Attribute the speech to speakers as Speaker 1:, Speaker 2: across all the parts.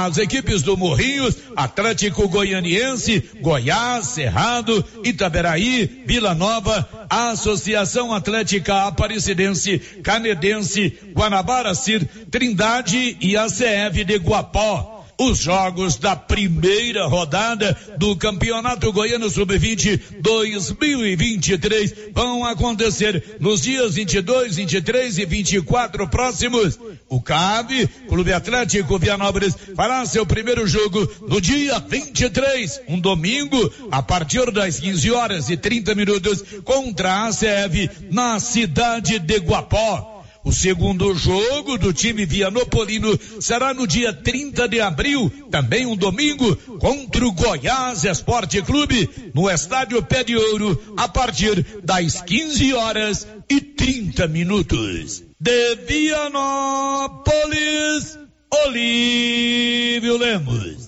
Speaker 1: As equipes do Morrinhos, Atlético Goianiense, Goiás, Cerrado, Itaberaí, Vila Nova, Associação Atlética Aparecidense, Canedense, Guanabara Cir, Trindade e a CF de Guapó. Os jogos da primeira rodada do Campeonato Goiano Sub-20 2023 vão acontecer nos dias 22, 23 e 24 próximos. O CAB, Clube Atlético Vianópolis, fará seu primeiro jogo no dia 23, um domingo, a partir das 15 horas e 30 minutos, contra a CF na cidade de Guapó. O segundo jogo do time Vianopolino será no dia 30 de abril, também um domingo, contra o Goiás Esporte Clube, no Estádio Pé de Ouro, a partir das 15 horas e 30 minutos. De Vianópolis, Olívio Lemos.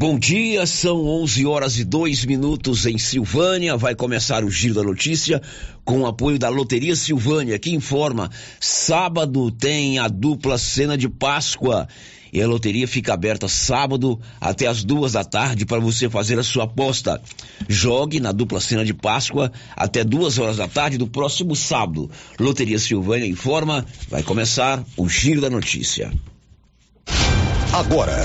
Speaker 2: Bom dia, são 11 horas e 2 minutos em Silvânia. Vai começar o Giro da Notícia com o apoio da Loteria Silvânia, que informa: sábado tem a dupla cena de Páscoa. E a loteria fica aberta sábado até as duas da tarde para você fazer a sua aposta. Jogue na dupla cena de Páscoa até duas horas da tarde do próximo sábado. Loteria Silvânia informa: vai começar o Giro da Notícia.
Speaker 3: Agora.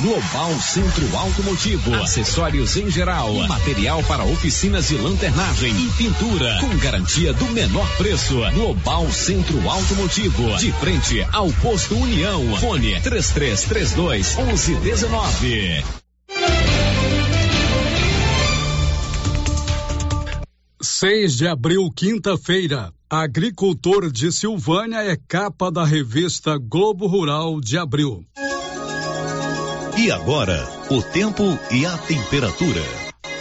Speaker 4: Global Centro Automotivo, acessórios em geral, material para oficinas de lanternagem e pintura, com garantia do menor preço. Global Centro Automotivo, de frente ao posto União. Fone 3332 1119.
Speaker 5: Seis de abril, quinta-feira. Agricultor de Silvânia é capa da revista Globo Rural de abril.
Speaker 3: E agora, o tempo e a temperatura.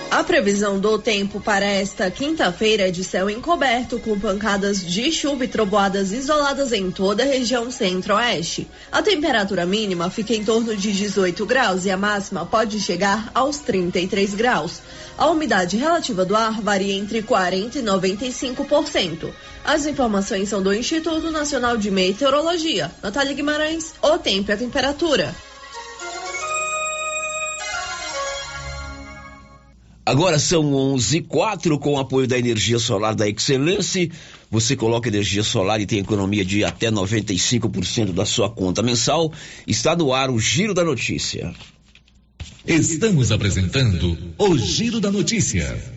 Speaker 6: A previsão do tempo para esta quinta-feira é de céu encoberto, com pancadas de chuva e trovoadas isoladas em toda a região centro-oeste. A temperatura mínima fica em torno de 18 graus e a máxima pode chegar aos 33 graus. A umidade relativa do ar varia entre 40% e 95%. As informações são do Instituto Nacional de Meteorologia. Natália Guimarães, o tempo e a temperatura.
Speaker 2: Agora são 11 quatro com o apoio da energia solar da Excelência. Você coloca energia solar e tem economia de até 95% da sua conta mensal. Está no ar o Giro da Notícia.
Speaker 7: Estamos apresentando o Giro da Notícia.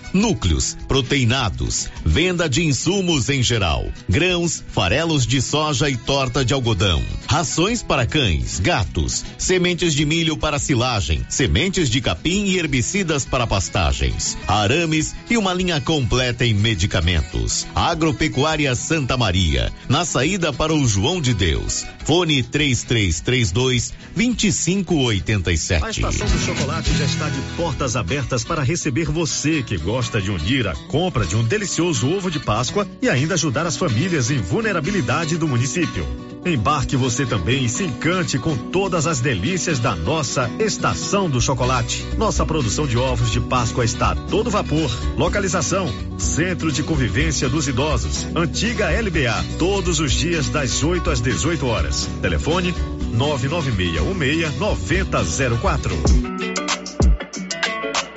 Speaker 8: núcleos, proteinados, venda de insumos em geral, grãos, farelos de soja e torta de algodão, rações para cães, gatos, sementes de milho para silagem, sementes de capim e herbicidas para pastagens, arames e uma linha completa em medicamentos. Agropecuária Santa Maria, na saída para o João de Deus. Fone 3332 2587.
Speaker 9: A estação do chocolate já está de portas abertas para receber você que gosta de unir a compra de um delicioso ovo de Páscoa e ainda ajudar as famílias em vulnerabilidade do município. Embarque você também e se encante com todas as delícias da nossa Estação do Chocolate. Nossa produção de ovos de Páscoa está a todo vapor. Localização: Centro de Convivência dos Idosos, antiga LBA, todos os dias das 8 às 18 horas. Telefone 99616 9004.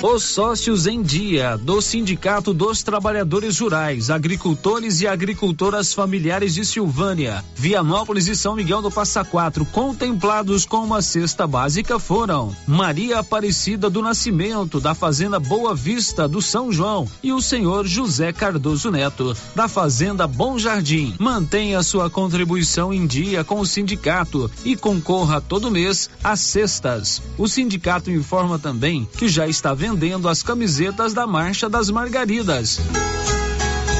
Speaker 10: Os sócios em dia do Sindicato dos Trabalhadores Rurais, Agricultores e Agricultoras Familiares de Silvânia, Vianópolis e São Miguel do Passa Quatro, contemplados com uma cesta básica foram Maria Aparecida do Nascimento, da Fazenda Boa Vista do São João, e o senhor José Cardoso Neto, da Fazenda Bom Jardim. Mantenha sua contribuição em dia com o sindicato e concorra todo mês às cestas. O sindicato informa também que já está vendo vendendo as camisetas da Marcha das Margaridas.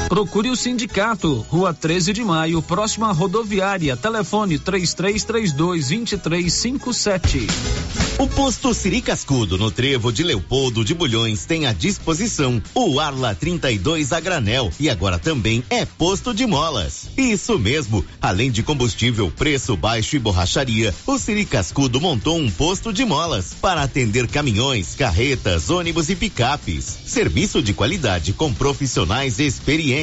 Speaker 10: Procure o sindicato, Rua 13 de Maio, próxima à rodoviária. Telefone 3332 2357.
Speaker 8: O posto Siri Cascudo, no trevo de Leopoldo de Bulhões, tem à disposição o Arla 32 a granel e agora também é posto de molas. Isso mesmo, além de combustível, preço baixo e borracharia, o Siri Cascudo montou um posto de molas para atender caminhões, carretas, ônibus e picapes. Serviço de qualidade com profissionais experientes.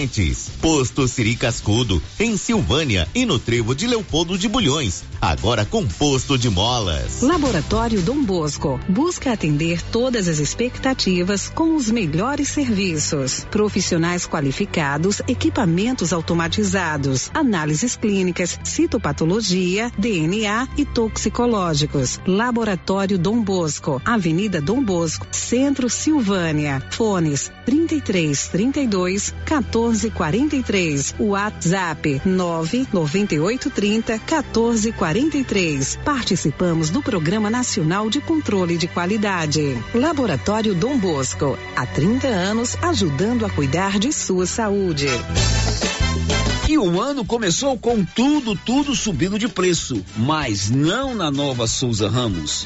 Speaker 8: Posto Siri Cascudo, em Silvânia e no trevo de Leopoldo de Bulhões, agora com posto de molas.
Speaker 11: Laboratório Dom Bosco busca atender todas as expectativas com os melhores serviços. Profissionais qualificados, equipamentos automatizados, análises clínicas, citopatologia, DNA e toxicológicos. Laboratório Dom Bosco, Avenida Dom Bosco, Centro Silvânia. Fones 33 32 14 43. WhatsApp 9 98 30 14 43. Participamos do Programa Nacional de Controle de Qualidade. Laboratório Dom Bosco, há 30 anos ajudando a cuidar de sua saúde.
Speaker 2: E o ano começou com tudo, tudo subindo de preço, mas não na nova Souza Ramos.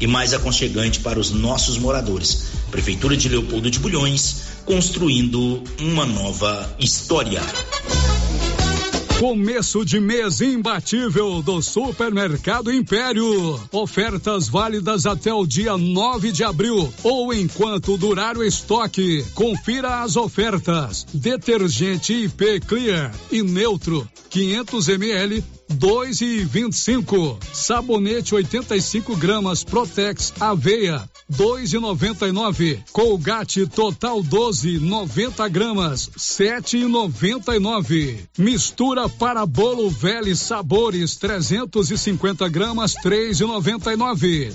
Speaker 12: e mais aconchegante para os nossos moradores. Prefeitura de Leopoldo de Bulhões, construindo uma nova história.
Speaker 5: Começo de mês imbatível do Supermercado Império. Ofertas válidas até o dia 9 de abril ou enquanto durar o estoque. Confira as ofertas. Detergente IP Clear e Neutro 500 ml, dois e vinte e cinco. Sabonete 85 gramas Protex Aveia, dois e noventa e nove. Colgate Total 12, 90 gramas, sete e noventa e nove. Mistura para bolo velho sabores 350 gramas, três e noventa e nove.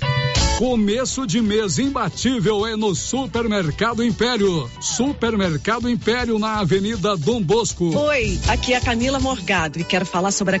Speaker 5: Começo de mês imbatível é no Supermercado Império. Supermercado Império na Avenida Dom Bosco.
Speaker 13: Oi, aqui é a Camila Morgado e quero falar sobre a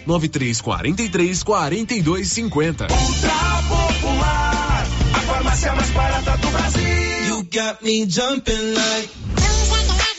Speaker 14: 9343 4250.
Speaker 12: Ultra Popular, a farmácia mais barata do Brasil. You got me jumping like.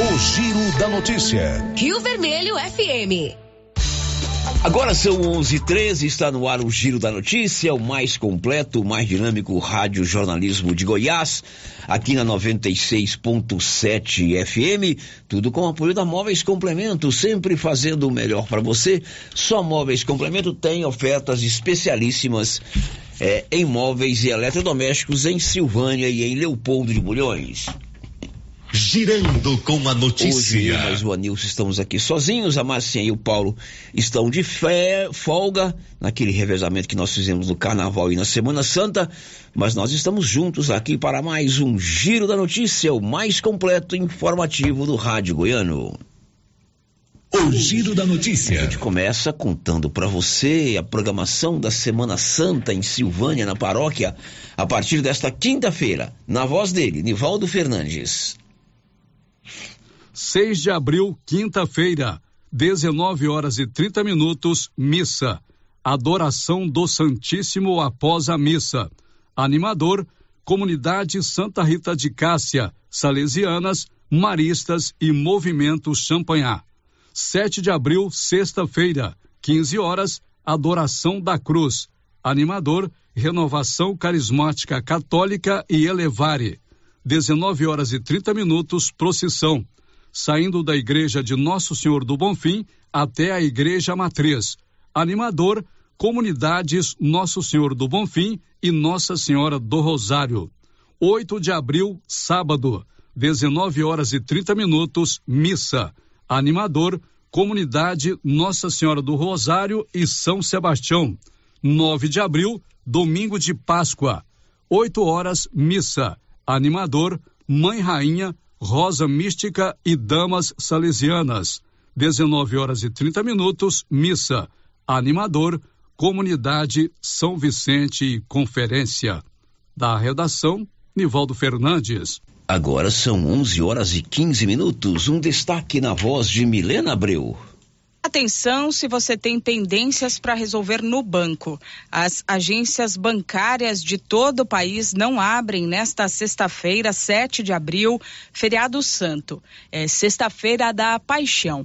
Speaker 3: O Giro da Notícia.
Speaker 15: Rio Vermelho FM.
Speaker 2: Agora são 11:13 está no ar o Giro da Notícia, o mais completo, o mais dinâmico rádio jornalismo de Goiás, aqui na 96.7 FM, tudo com o apoio da Móveis Complemento, sempre fazendo o melhor para você. Só Móveis Complemento tem ofertas especialíssimas eh, em móveis e eletrodomésticos em Silvânia e em Leopoldo de Bulhões.
Speaker 3: Girando com a notícia.
Speaker 2: Hoje eu mais o Anilson estamos aqui sozinhos, a Marcinha e o Paulo estão de fé, folga, naquele revezamento que nós fizemos no Carnaval e na Semana Santa, mas nós estamos juntos aqui para mais um Giro da Notícia, o mais completo e informativo do Rádio Goiano.
Speaker 3: O Giro da Notícia.
Speaker 2: A gente começa contando para você a programação da Semana Santa em Silvânia, na paróquia, a partir desta quinta-feira, na voz dele, Nivaldo Fernandes.
Speaker 5: 6 de abril, quinta-feira, 19 horas e 30 minutos, missa. Adoração do Santíssimo após a missa. Animador, Comunidade Santa Rita de Cássia, Salesianas, Maristas e Movimento Champanhar. 7 de abril, sexta-feira, 15 horas, Adoração da Cruz. Animador, Renovação Carismática Católica e Elevare. 19 horas e 30 minutos, procissão saindo da igreja de Nosso Senhor do Bonfim até a igreja matriz. Animador, comunidades Nosso Senhor do Bonfim e Nossa Senhora do Rosário. 8 de abril, sábado, 19 horas e 30 minutos, missa. Animador, Comunidade Nossa Senhora do Rosário e São Sebastião. 9 de abril, domingo de Páscoa. 8 horas, missa. Animador, Mãe Rainha, Rosa Mística e Damas Salesianas. 19 horas e 30 minutos, missa. Animador, Comunidade São Vicente e Conferência. Da redação, Nivaldo Fernandes.
Speaker 2: Agora são 11 horas e 15 minutos. Um destaque na voz de Milena Abreu.
Speaker 16: Atenção se você tem pendências para resolver no banco. As agências bancárias de todo o país não abrem nesta sexta-feira, 7 de abril, feriado santo. É sexta-feira da paixão.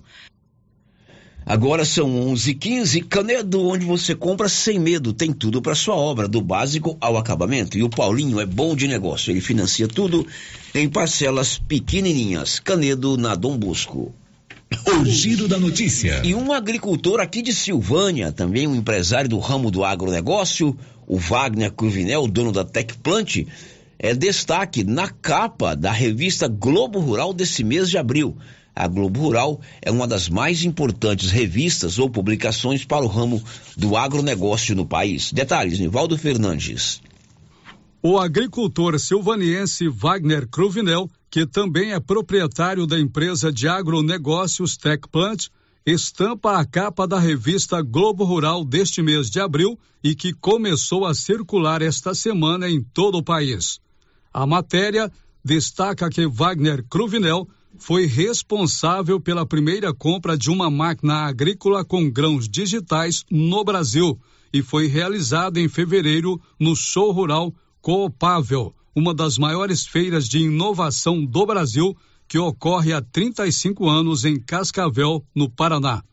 Speaker 2: Agora são 11:15. Canedo, onde você compra sem medo, tem tudo para sua obra, do básico ao acabamento. E o Paulinho é bom de negócio, ele financia tudo em parcelas pequenininhas. Canedo na Dom Bosco.
Speaker 7: O giro da notícia.
Speaker 2: E um agricultor aqui de Silvânia, também um empresário do ramo do agronegócio, o Wagner Cruvinel, dono da Tecplant, é destaque na capa da revista Globo Rural desse mês de abril. A Globo Rural é uma das mais importantes revistas ou publicações para o ramo do agronegócio no país. Detalhes, Nivaldo Fernandes.
Speaker 5: O agricultor silvaniense Wagner Cruvinel, que também é proprietário da empresa de agronegócios Techplant, estampa a capa da revista Globo Rural deste mês de abril e que começou a circular esta semana em todo o país. A matéria destaca que Wagner Cruvinel foi responsável pela primeira compra de uma máquina agrícola com grãos digitais no Brasil e foi realizada em fevereiro no Show Rural Coopável, uma das maiores feiras de inovação do Brasil que ocorre há 35 anos em Cascavel, no Paraná.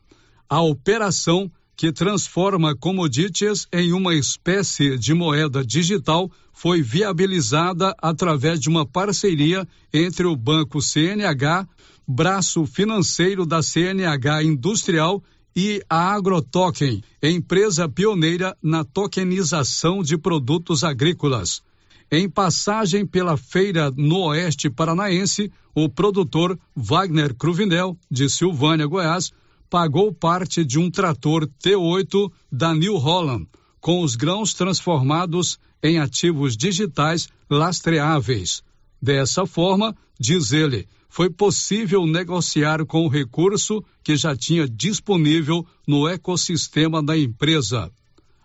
Speaker 5: A operação que transforma commodities em uma espécie de moeda digital foi viabilizada através de uma parceria entre o Banco CNH, braço financeiro da CNH Industrial, e a AgroToken, empresa pioneira na tokenização de produtos agrícolas. Em passagem pela feira no Oeste Paranaense, o produtor Wagner Cruvinel, de Silvânia, Goiás, pagou parte de um trator T8 da New Holland, com os grãos transformados em ativos digitais lastreáveis. Dessa forma, diz ele, foi possível negociar com o recurso que já tinha disponível no ecossistema da empresa.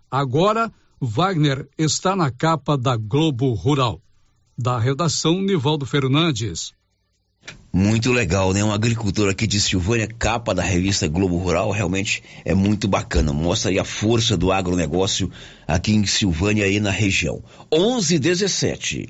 Speaker 5: Agora, Wagner está na capa da Globo Rural. Da redação, Nivaldo Fernandes.
Speaker 2: Muito legal, né? Um agricultor aqui de Silvânia, capa da revista Globo Rural, realmente é muito bacana. Mostra aí a força do agronegócio aqui em Silvânia e na região. 11 17.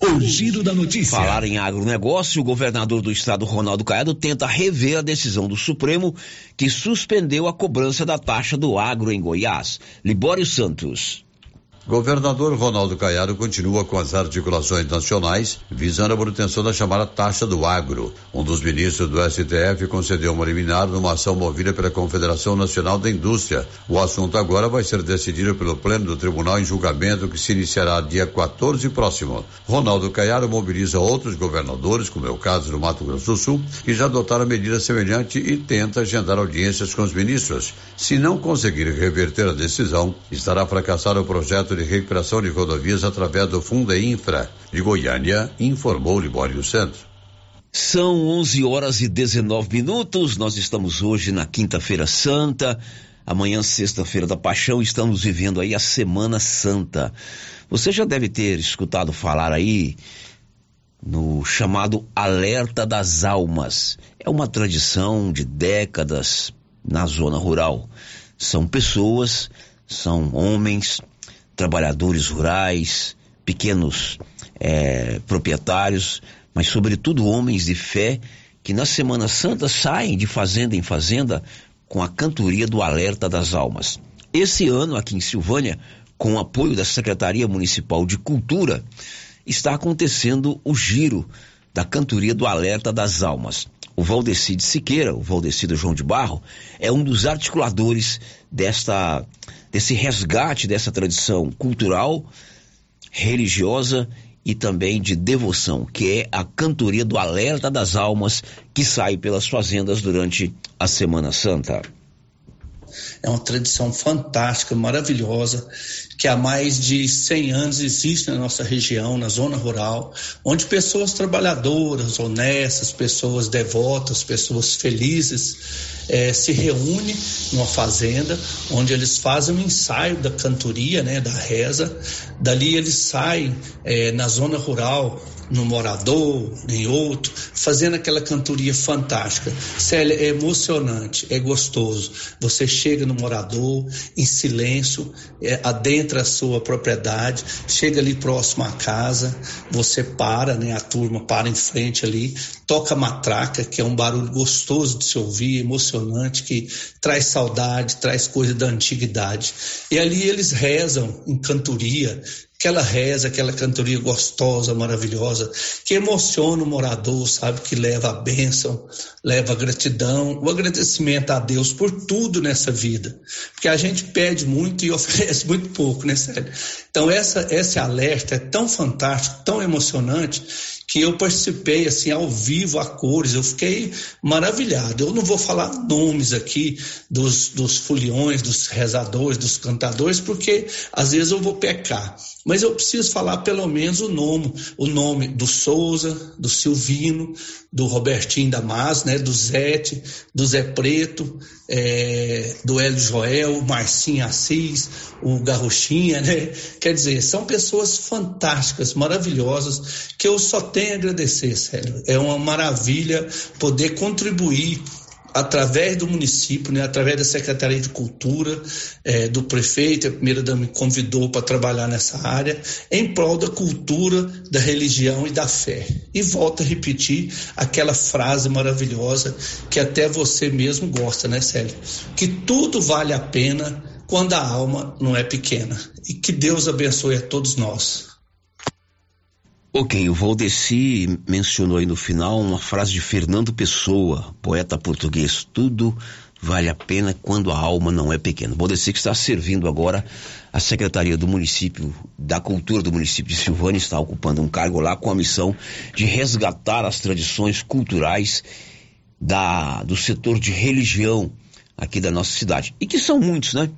Speaker 7: O giro da notícia.
Speaker 2: Falar em agronegócio, o governador do estado, Ronaldo Caiado, tenta rever a decisão do Supremo que suspendeu a cobrança da taxa do agro em Goiás. Libório Santos.
Speaker 17: Governador Ronaldo Caiado continua com as articulações nacionais visando a manutenção da chamada taxa do agro. Um dos ministros do STF concedeu uma liminar numa ação movida pela Confederação Nacional da Indústria. O assunto agora vai ser decidido pelo Pleno do Tribunal em julgamento que se iniciará dia 14 próximo. Ronaldo Caiado mobiliza outros governadores, como é o caso do Mato Grosso do Sul, que já adotaram medida semelhante e tenta agendar audiências com os ministros. Se não conseguir reverter a decisão, estará fracassado o projeto de recuperação de rodovias através do Fundo Infra de Goiânia, informou Libório Santos.
Speaker 2: São 11 horas e 19 minutos. Nós estamos hoje na Quinta-feira Santa. Amanhã, sexta-feira da Paixão, estamos vivendo aí a Semana Santa. Você já deve ter escutado falar aí no chamado Alerta das Almas. É uma tradição de décadas na zona rural. São pessoas, são homens, trabalhadores rurais, pequenos é, proprietários, mas sobretudo homens de fé que na Semana Santa saem de fazenda em fazenda com a cantoria do Alerta das Almas. Esse ano, aqui em Silvânia, com o apoio da Secretaria Municipal de Cultura, está acontecendo o giro da cantoria do Alerta das Almas. O Valdeci de Siqueira, o Valdeci do João de Barro, é um dos articuladores desta desse resgate dessa tradição cultural, religiosa e também de devoção, que é a cantoria do Alerta das Almas que sai pelas fazendas durante a Semana Santa.
Speaker 18: É uma tradição fantástica, maravilhosa, que há mais de 100 anos existe na nossa região, na zona rural, onde pessoas trabalhadoras, honestas, pessoas devotas, pessoas felizes eh, se reúnem numa fazenda, onde eles fazem um ensaio da cantoria, né, da reza. Dali eles saem eh, na zona rural no morador, em outro, fazendo aquela cantoria fantástica. Célia, é emocionante, é gostoso. Você chega no morador, em silêncio, é, adentra a sua propriedade, chega ali próximo à casa, você para, né? A turma para em frente ali, toca matraca, que é um barulho gostoso de se ouvir, emocionante, que traz saudade, traz coisa da antiguidade. E ali eles rezam em cantoria, aquela reza, aquela cantoria gostosa, maravilhosa, que emociona o morador, sabe? Que leva a bênção, leva a gratidão, o agradecimento a Deus por tudo nessa vida. Porque a gente pede muito e oferece muito pouco, né, Sério? Então, essa, esse alerta é tão fantástico, tão emocionante, que eu participei assim ao vivo, a cores, eu fiquei maravilhado. Eu não vou falar nomes aqui dos, dos foliões, dos rezadores, dos cantadores, porque às vezes eu vou pecar. Mas eu preciso falar pelo menos o nome, o nome do Souza, do Silvino, do Robertinho Damasio, né, do Zete, do Zé Preto, é, do Hélio Joel, Marcinho Assis, o Garrochinha, né? Quer dizer, são pessoas fantásticas, maravilhosas, que eu só tenho a agradecer, sério. É uma maravilha poder contribuir através do município, né, através da Secretaria de Cultura, eh, do prefeito, a primeira dama me convidou para trabalhar nessa área, em prol da cultura, da religião e da fé. E volto a repetir aquela frase maravilhosa que até você mesmo gosta, né, Célio? Que tudo vale a pena quando a alma não é pequena. E que Deus abençoe a todos nós.
Speaker 2: Ok, o Valdeci mencionou aí no final uma frase de Fernando Pessoa, poeta português. Tudo vale a pena quando a alma não é pequena. Valdeci que está servindo agora a Secretaria do Município, da Cultura do município de Silvânia, está ocupando um cargo lá com a missão de resgatar as tradições culturais da, do setor de religião aqui da nossa cidade. E que são muitos, né?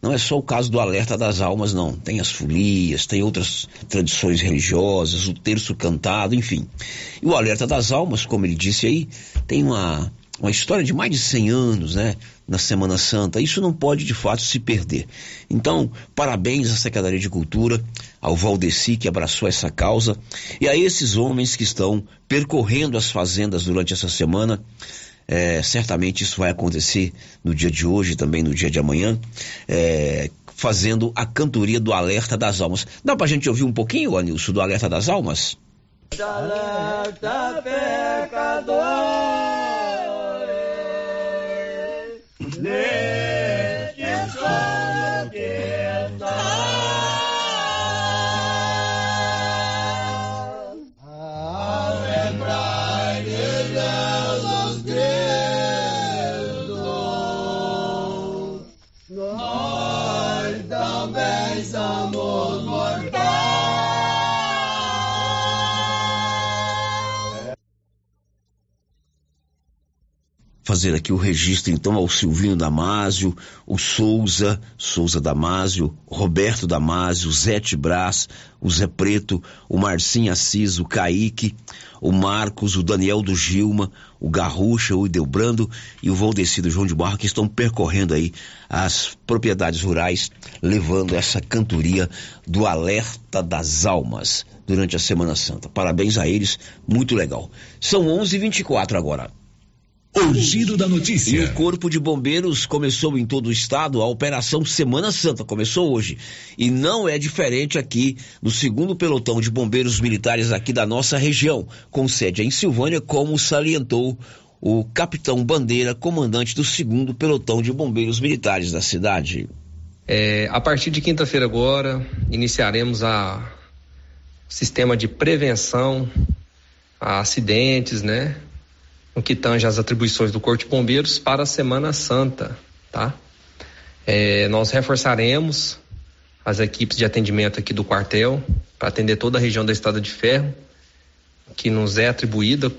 Speaker 2: Não é só o caso do alerta das almas, não. Tem as folias, tem outras tradições religiosas, o terço cantado, enfim. E o alerta das almas, como ele disse aí, tem uma, uma história de mais de 100 anos, né? Na Semana Santa. Isso não pode, de fato, se perder. Então, parabéns à Secretaria de Cultura, ao Valdeci, que abraçou essa causa, e a esses homens que estão percorrendo as fazendas durante essa semana é, certamente isso vai acontecer no dia de hoje, também no dia de amanhã, é, fazendo a cantoria do Alerta das Almas. Dá pra gente ouvir um pouquinho, Anilson, do Alerta das Almas?
Speaker 19: Alerta pecadores,
Speaker 2: fazer aqui o registro então ao Silvino Damásio, o Souza, Souza Damásio, Roberto Damásio, Zete Brás, o Zé Preto, o Marcinho Assis, o Kaique, o Marcos, o Daniel do Gilma, o Garrucha, o Idelbrando e o Valdecido João de Barro que estão percorrendo aí as propriedades rurais, levando essa cantoria do Alerta das Almas durante a Semana Santa. Parabéns a eles, muito legal. São 11:24 agora.
Speaker 7: O giro da
Speaker 2: E
Speaker 7: notícia.
Speaker 2: o Corpo de Bombeiros começou em todo o estado a Operação Semana Santa, começou hoje. E não é diferente aqui no segundo pelotão de bombeiros militares aqui da nossa região, com sede em Silvânia, como salientou o capitão Bandeira, comandante do segundo pelotão de bombeiros militares da cidade.
Speaker 20: É, a partir de quinta-feira agora, iniciaremos a sistema de prevenção a acidentes, né? No que tange as atribuições do Corpo de Bombeiros para a Semana Santa, tá? É, nós reforçaremos as equipes de atendimento aqui do quartel, para atender toda a região da Estrada de Ferro, que nos é atribuída,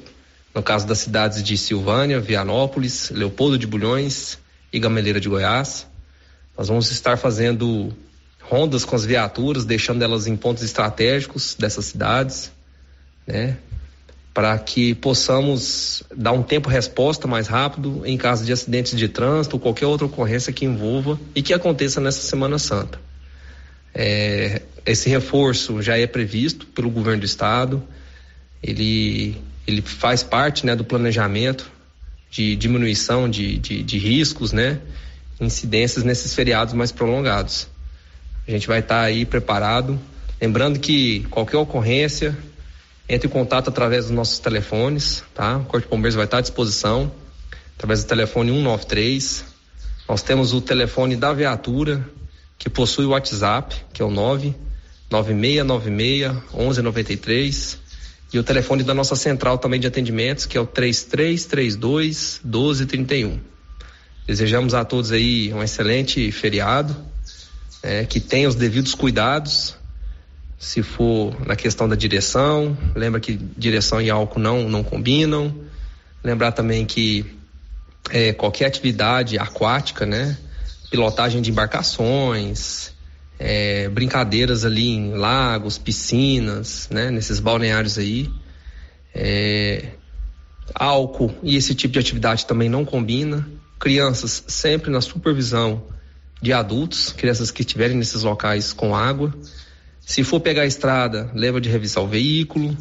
Speaker 20: no caso das cidades de Silvânia, Vianópolis, Leopoldo de Bulhões e Gameleira de Goiás. Nós vamos estar fazendo rondas com as viaturas, deixando elas em pontos estratégicos dessas cidades, né? Para que possamos dar um tempo resposta mais rápido em caso de acidentes de trânsito ou qualquer outra ocorrência que envolva e que aconteça nessa Semana Santa. É, esse reforço já é previsto pelo governo do estado, ele, ele faz parte né, do planejamento de diminuição de, de, de riscos, né, incidências nesses feriados mais prolongados. A gente vai estar tá aí preparado. Lembrando que qualquer ocorrência, entre em contato através dos nossos telefones, tá? O Corpo de Bombeiros vai estar à disposição, através do telefone 193. Nós temos o telefone da viatura, que possui o WhatsApp, que é o 99696 1193. E o telefone da nossa central também de atendimentos, que é o 3332 1231. Desejamos a todos aí um excelente feriado é, que tenha os devidos cuidados, se for na questão da direção, lembra que direção e álcool não, não combinam, lembrar também que é, qualquer atividade aquática, né, pilotagem de embarcações, é, brincadeiras ali em lagos, piscinas, né, nesses balneários aí, é, álcool e esse tipo de atividade também não combina, crianças sempre na supervisão de adultos, crianças que estiverem nesses locais com água. Se for pegar a estrada, lembra de revisar o veículo,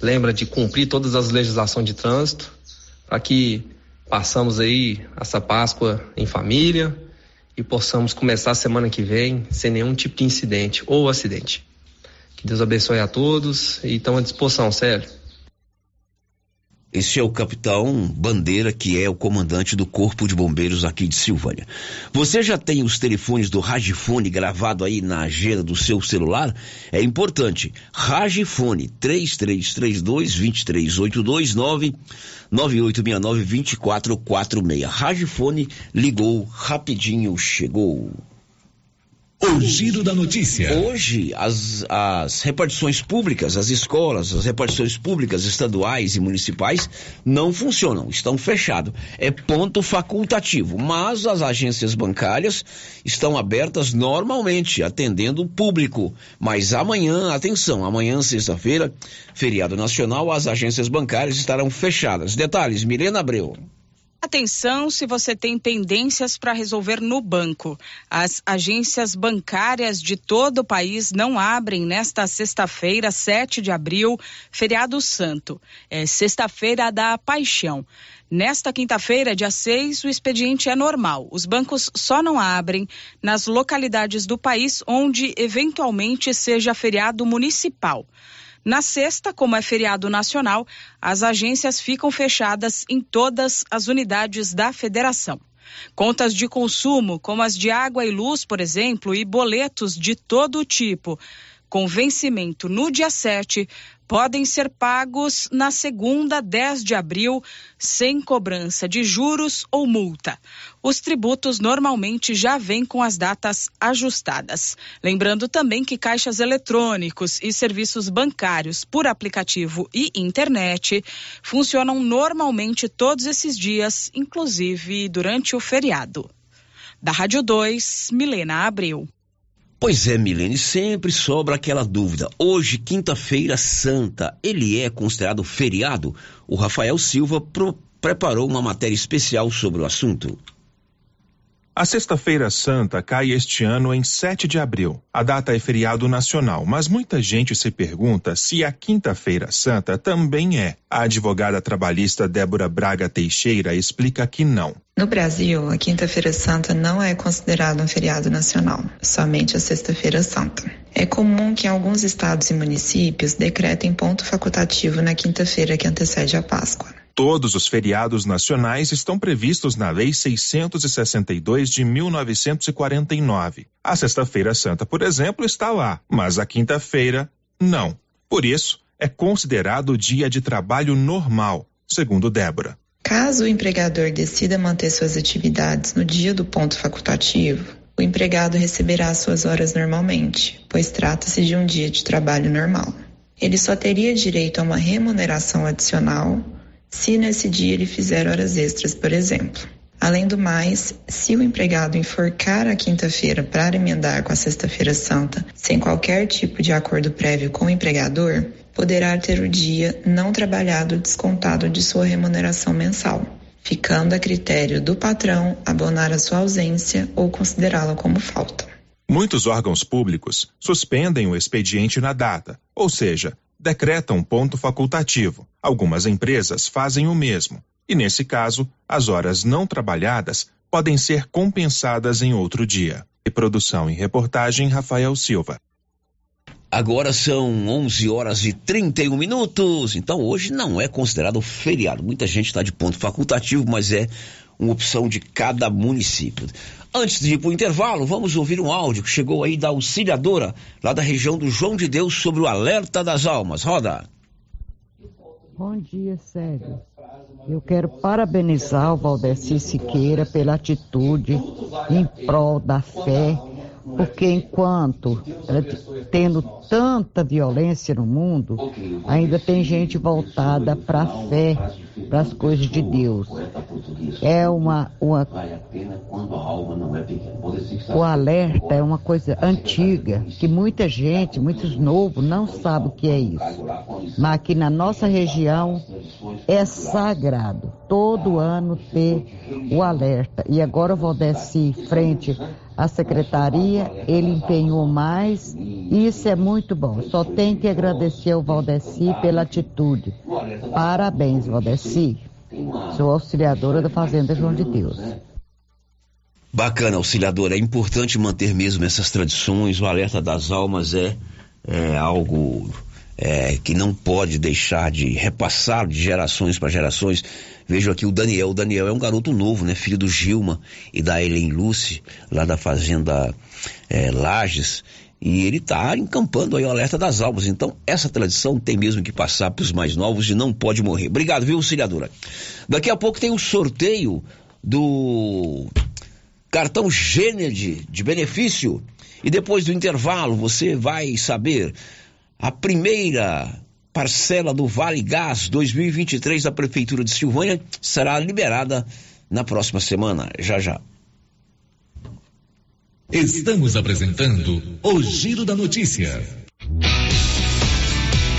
Speaker 20: lembra de cumprir todas as legislações de trânsito, para que passamos aí essa Páscoa em família e possamos começar a semana que vem sem nenhum tipo de incidente ou acidente. Que Deus abençoe a todos e estamos à disposição, Célio.
Speaker 2: Esse é o capitão Bandeira, que é o comandante do Corpo de Bombeiros aqui de Silvânia. Você já tem os telefones do Ragifone gravado aí na agenda do seu celular? É importante. Ragifone 3332 23829 9869 2446. Ragifone ligou rapidinho, chegou.
Speaker 7: O giro da notícia.
Speaker 2: Hoje, as, as repartições públicas, as escolas, as repartições públicas estaduais e municipais não funcionam, estão fechadas. É ponto facultativo, mas as agências bancárias estão abertas normalmente, atendendo o público. Mas amanhã, atenção, amanhã, sexta-feira, feriado nacional, as agências bancárias estarão fechadas. Detalhes, Milena Abreu.
Speaker 16: Atenção se você tem pendências para resolver no banco. As agências bancárias de todo o país não abrem nesta sexta-feira, 7 de abril, feriado santo. É sexta-feira da paixão. Nesta quinta-feira, dia 6, o expediente é normal. Os bancos só não abrem nas localidades do país onde eventualmente seja feriado municipal. Na sexta, como é feriado nacional, as agências ficam fechadas em todas as unidades da federação. Contas de consumo, como as de água e luz, por exemplo, e boletos de todo tipo, com vencimento no dia 7, podem ser pagos na segunda, 10 de abril, sem cobrança de juros ou multa. Os tributos normalmente já vêm com as datas ajustadas. Lembrando também que caixas eletrônicos e serviços bancários por aplicativo e internet funcionam normalmente todos esses dias, inclusive durante o feriado. Da Rádio 2, Milena Abreu.
Speaker 2: Pois é, Milene, sempre sobra aquela dúvida. Hoje, quinta-feira santa, ele é considerado feriado? O Rafael Silva preparou uma matéria especial sobre o assunto.
Speaker 21: A Sexta-feira Santa cai este ano em 7 de abril. A data é feriado nacional, mas muita gente se pergunta se a Quinta-feira Santa também é. A advogada trabalhista Débora Braga Teixeira explica que não.
Speaker 22: No Brasil, a Quinta-feira Santa não é considerado um feriado nacional, somente a Sexta-feira Santa. É comum que alguns estados e municípios decretem ponto facultativo na quinta-feira que antecede a Páscoa.
Speaker 21: Todos os feriados nacionais estão previstos na Lei 662 de 1949. A Sexta-feira Santa, por exemplo, está lá, mas a quinta-feira, não. Por isso, é considerado dia de trabalho normal, segundo Débora.
Speaker 22: Caso o empregador decida manter suas atividades no dia do ponto facultativo, o empregado receberá suas horas normalmente, pois trata-se de um dia de trabalho normal. Ele só teria direito a uma remuneração adicional se nesse dia ele fizer horas extras, por exemplo. Além do mais, se o empregado enforcar a quinta-feira para emendar com a sexta-feira santa, sem qualquer tipo de acordo prévio com o empregador, poderá ter o dia não trabalhado descontado de sua remuneração mensal, ficando a critério do patrão abonar a sua ausência ou considerá-la como falta.
Speaker 21: Muitos órgãos públicos suspendem o expediente na data, ou seja, decretam ponto facultativo. Algumas empresas fazem o mesmo, e nesse caso, as horas não trabalhadas podem ser compensadas em outro dia. E produção e reportagem Rafael Silva.
Speaker 2: Agora são 11 horas e 31 minutos, então hoje não é considerado feriado. Muita gente está de ponto facultativo, mas é uma opção de cada município. Antes de ir para o intervalo, vamos ouvir um áudio que chegou aí da auxiliadora, lá da região do João de Deus, sobre o alerta das almas. Roda.
Speaker 23: Bom dia, Sérgio. Eu quero parabenizar o Valdeci Siqueira pela atitude em prol da fé porque enquanto eh, tendo tanta violência no mundo, ainda tem gente voltada para a fé, para as coisas de Deus. É uma, uma o alerta é uma coisa antiga que muita gente, muitos novos não sabem o que é isso. Mas aqui na nossa região é sagrado todo ano ter o alerta. E agora o Valdeci frente a secretaria, ele empenhou mais, isso é muito bom. Só tem que agradecer ao Valdeci pela atitude. Parabéns, Valdeci. Sou auxiliadora da Fazenda João de Deus.
Speaker 2: Bacana, auxiliadora. É importante manter mesmo essas tradições. O alerta das almas é, é algo é, que não pode deixar de repassar de gerações para gerações. Vejo aqui o Daniel. O Daniel é um garoto novo, né? Filho do Gilma e da Helen Lucy, lá da fazenda é, Lages. E ele está encampando aí o alerta das almas. Então, essa tradição tem mesmo que passar para os mais novos e não pode morrer. Obrigado, viu, auxiliadora? Daqui a pouco tem o sorteio do cartão Gênede de benefício. E depois do intervalo, você vai saber a primeira parcela do Vale Gás 2023 da Prefeitura de Silvânia será liberada na próxima semana. Já já.
Speaker 7: Estamos apresentando o Giro da Notícia.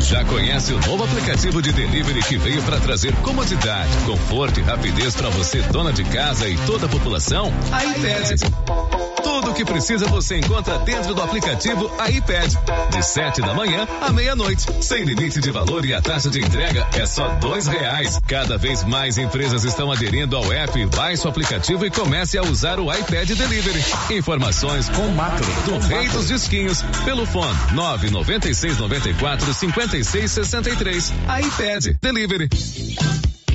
Speaker 7: Já conhece o novo aplicativo de delivery que veio para trazer comodidade, conforto e rapidez para você, dona de casa e toda a população? A iPad. Tudo o que precisa você encontra dentro do aplicativo iPad. De 7 da manhã à meia-noite. Sem limite de valor e a taxa de entrega é só dois reais. Cada vez mais empresas estão aderindo ao app. Baixe o aplicativo e comece a usar o iPad Delivery. Informações com macro do Rei dos Disquinhos pelo fone 996 94 56 63. iPad Delivery.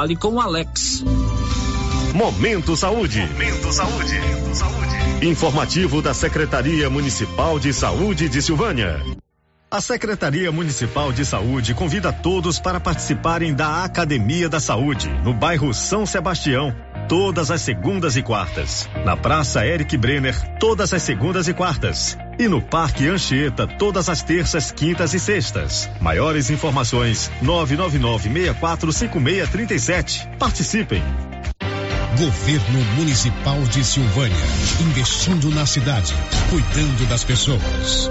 Speaker 10: Fale com o Alex.
Speaker 24: Momento Saúde.
Speaker 19: Momento Saúde.
Speaker 24: Informativo da Secretaria Municipal de Saúde de Silvânia. A Secretaria Municipal de Saúde convida todos para participarem da Academia da Saúde, no bairro São Sebastião, todas as segundas e quartas. Na Praça Eric Brenner, todas as segundas e quartas. E no Parque Anchieta, todas as terças, quintas e sextas. Maiores informações: 999-645637. Participem!
Speaker 3: Governo Municipal de Silvânia. Investindo na cidade, cuidando das pessoas.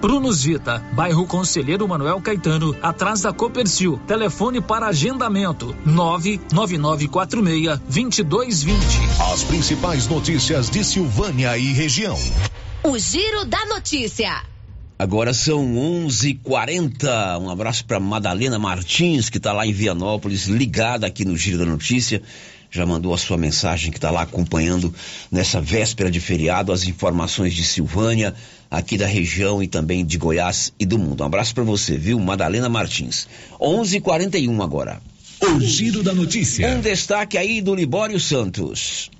Speaker 10: Prunus Vita, bairro Conselheiro Manuel Caetano, atrás da Copercil. Telefone para agendamento: 99946-2220.
Speaker 3: As principais notícias de Silvânia e região.
Speaker 15: O Giro da Notícia.
Speaker 2: Agora são 11:40. Um abraço para Madalena Martins que está lá em Vianópolis, ligada aqui no Giro da Notícia. Já mandou a sua mensagem que está lá acompanhando nessa véspera de feriado as informações de Silvânia, aqui da região e também de Goiás e do mundo. Um abraço para você, viu, Madalena Martins. 11:41 agora.
Speaker 25: O Giro da Notícia.
Speaker 2: Um destaque aí do Libório Santos.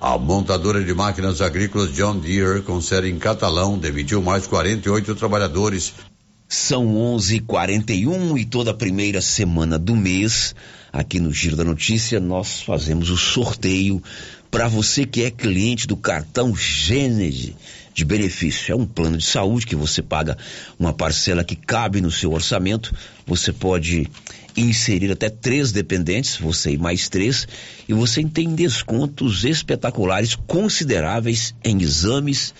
Speaker 26: A montadora de máquinas agrícolas John Deere, com sede em Catalão, demitiu mais 48 trabalhadores.
Speaker 2: São 11:41 e toda a primeira semana do mês, aqui no Giro da Notícia, nós fazemos o sorteio para você que é cliente do cartão Gênese de benefício. É um plano de saúde que você paga uma parcela que cabe no seu orçamento. Você pode inserir até três dependentes, você e mais três, e você tem descontos espetaculares consideráveis em exames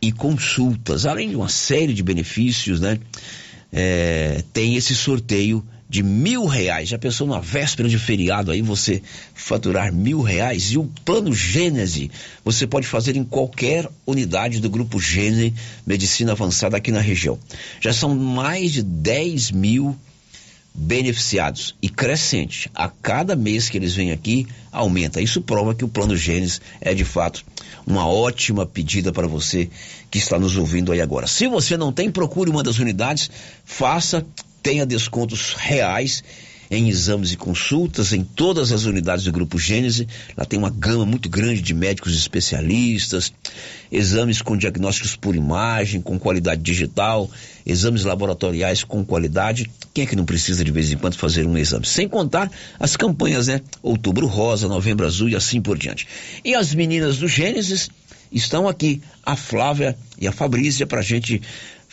Speaker 2: e consultas, além de uma série de benefícios, né? É, tem esse sorteio de mil reais. Já pensou numa véspera de feriado aí você faturar mil reais? E o plano Gênese você pode fazer em qualquer unidade do grupo Gênese Medicina Avançada aqui na região. Já são mais de 10 mil beneficiados e crescente. A cada mês que eles vêm aqui, aumenta. Isso prova que o plano Gênesis é de fato uma ótima pedida para você que está nos ouvindo aí agora. Se você não tem, procure uma das unidades, faça, tenha descontos reais em exames e consultas em todas as unidades do Grupo Gênese. Lá tem uma gama muito grande de médicos especialistas, exames com diagnósticos por imagem, com qualidade digital, exames laboratoriais com qualidade. Quem é que não precisa de vez em quando fazer um exame? Sem contar as campanhas, né? Outubro Rosa, Novembro Azul e assim por diante. E as meninas do Gênesis estão aqui, a Flávia e a Fabrícia, para a gente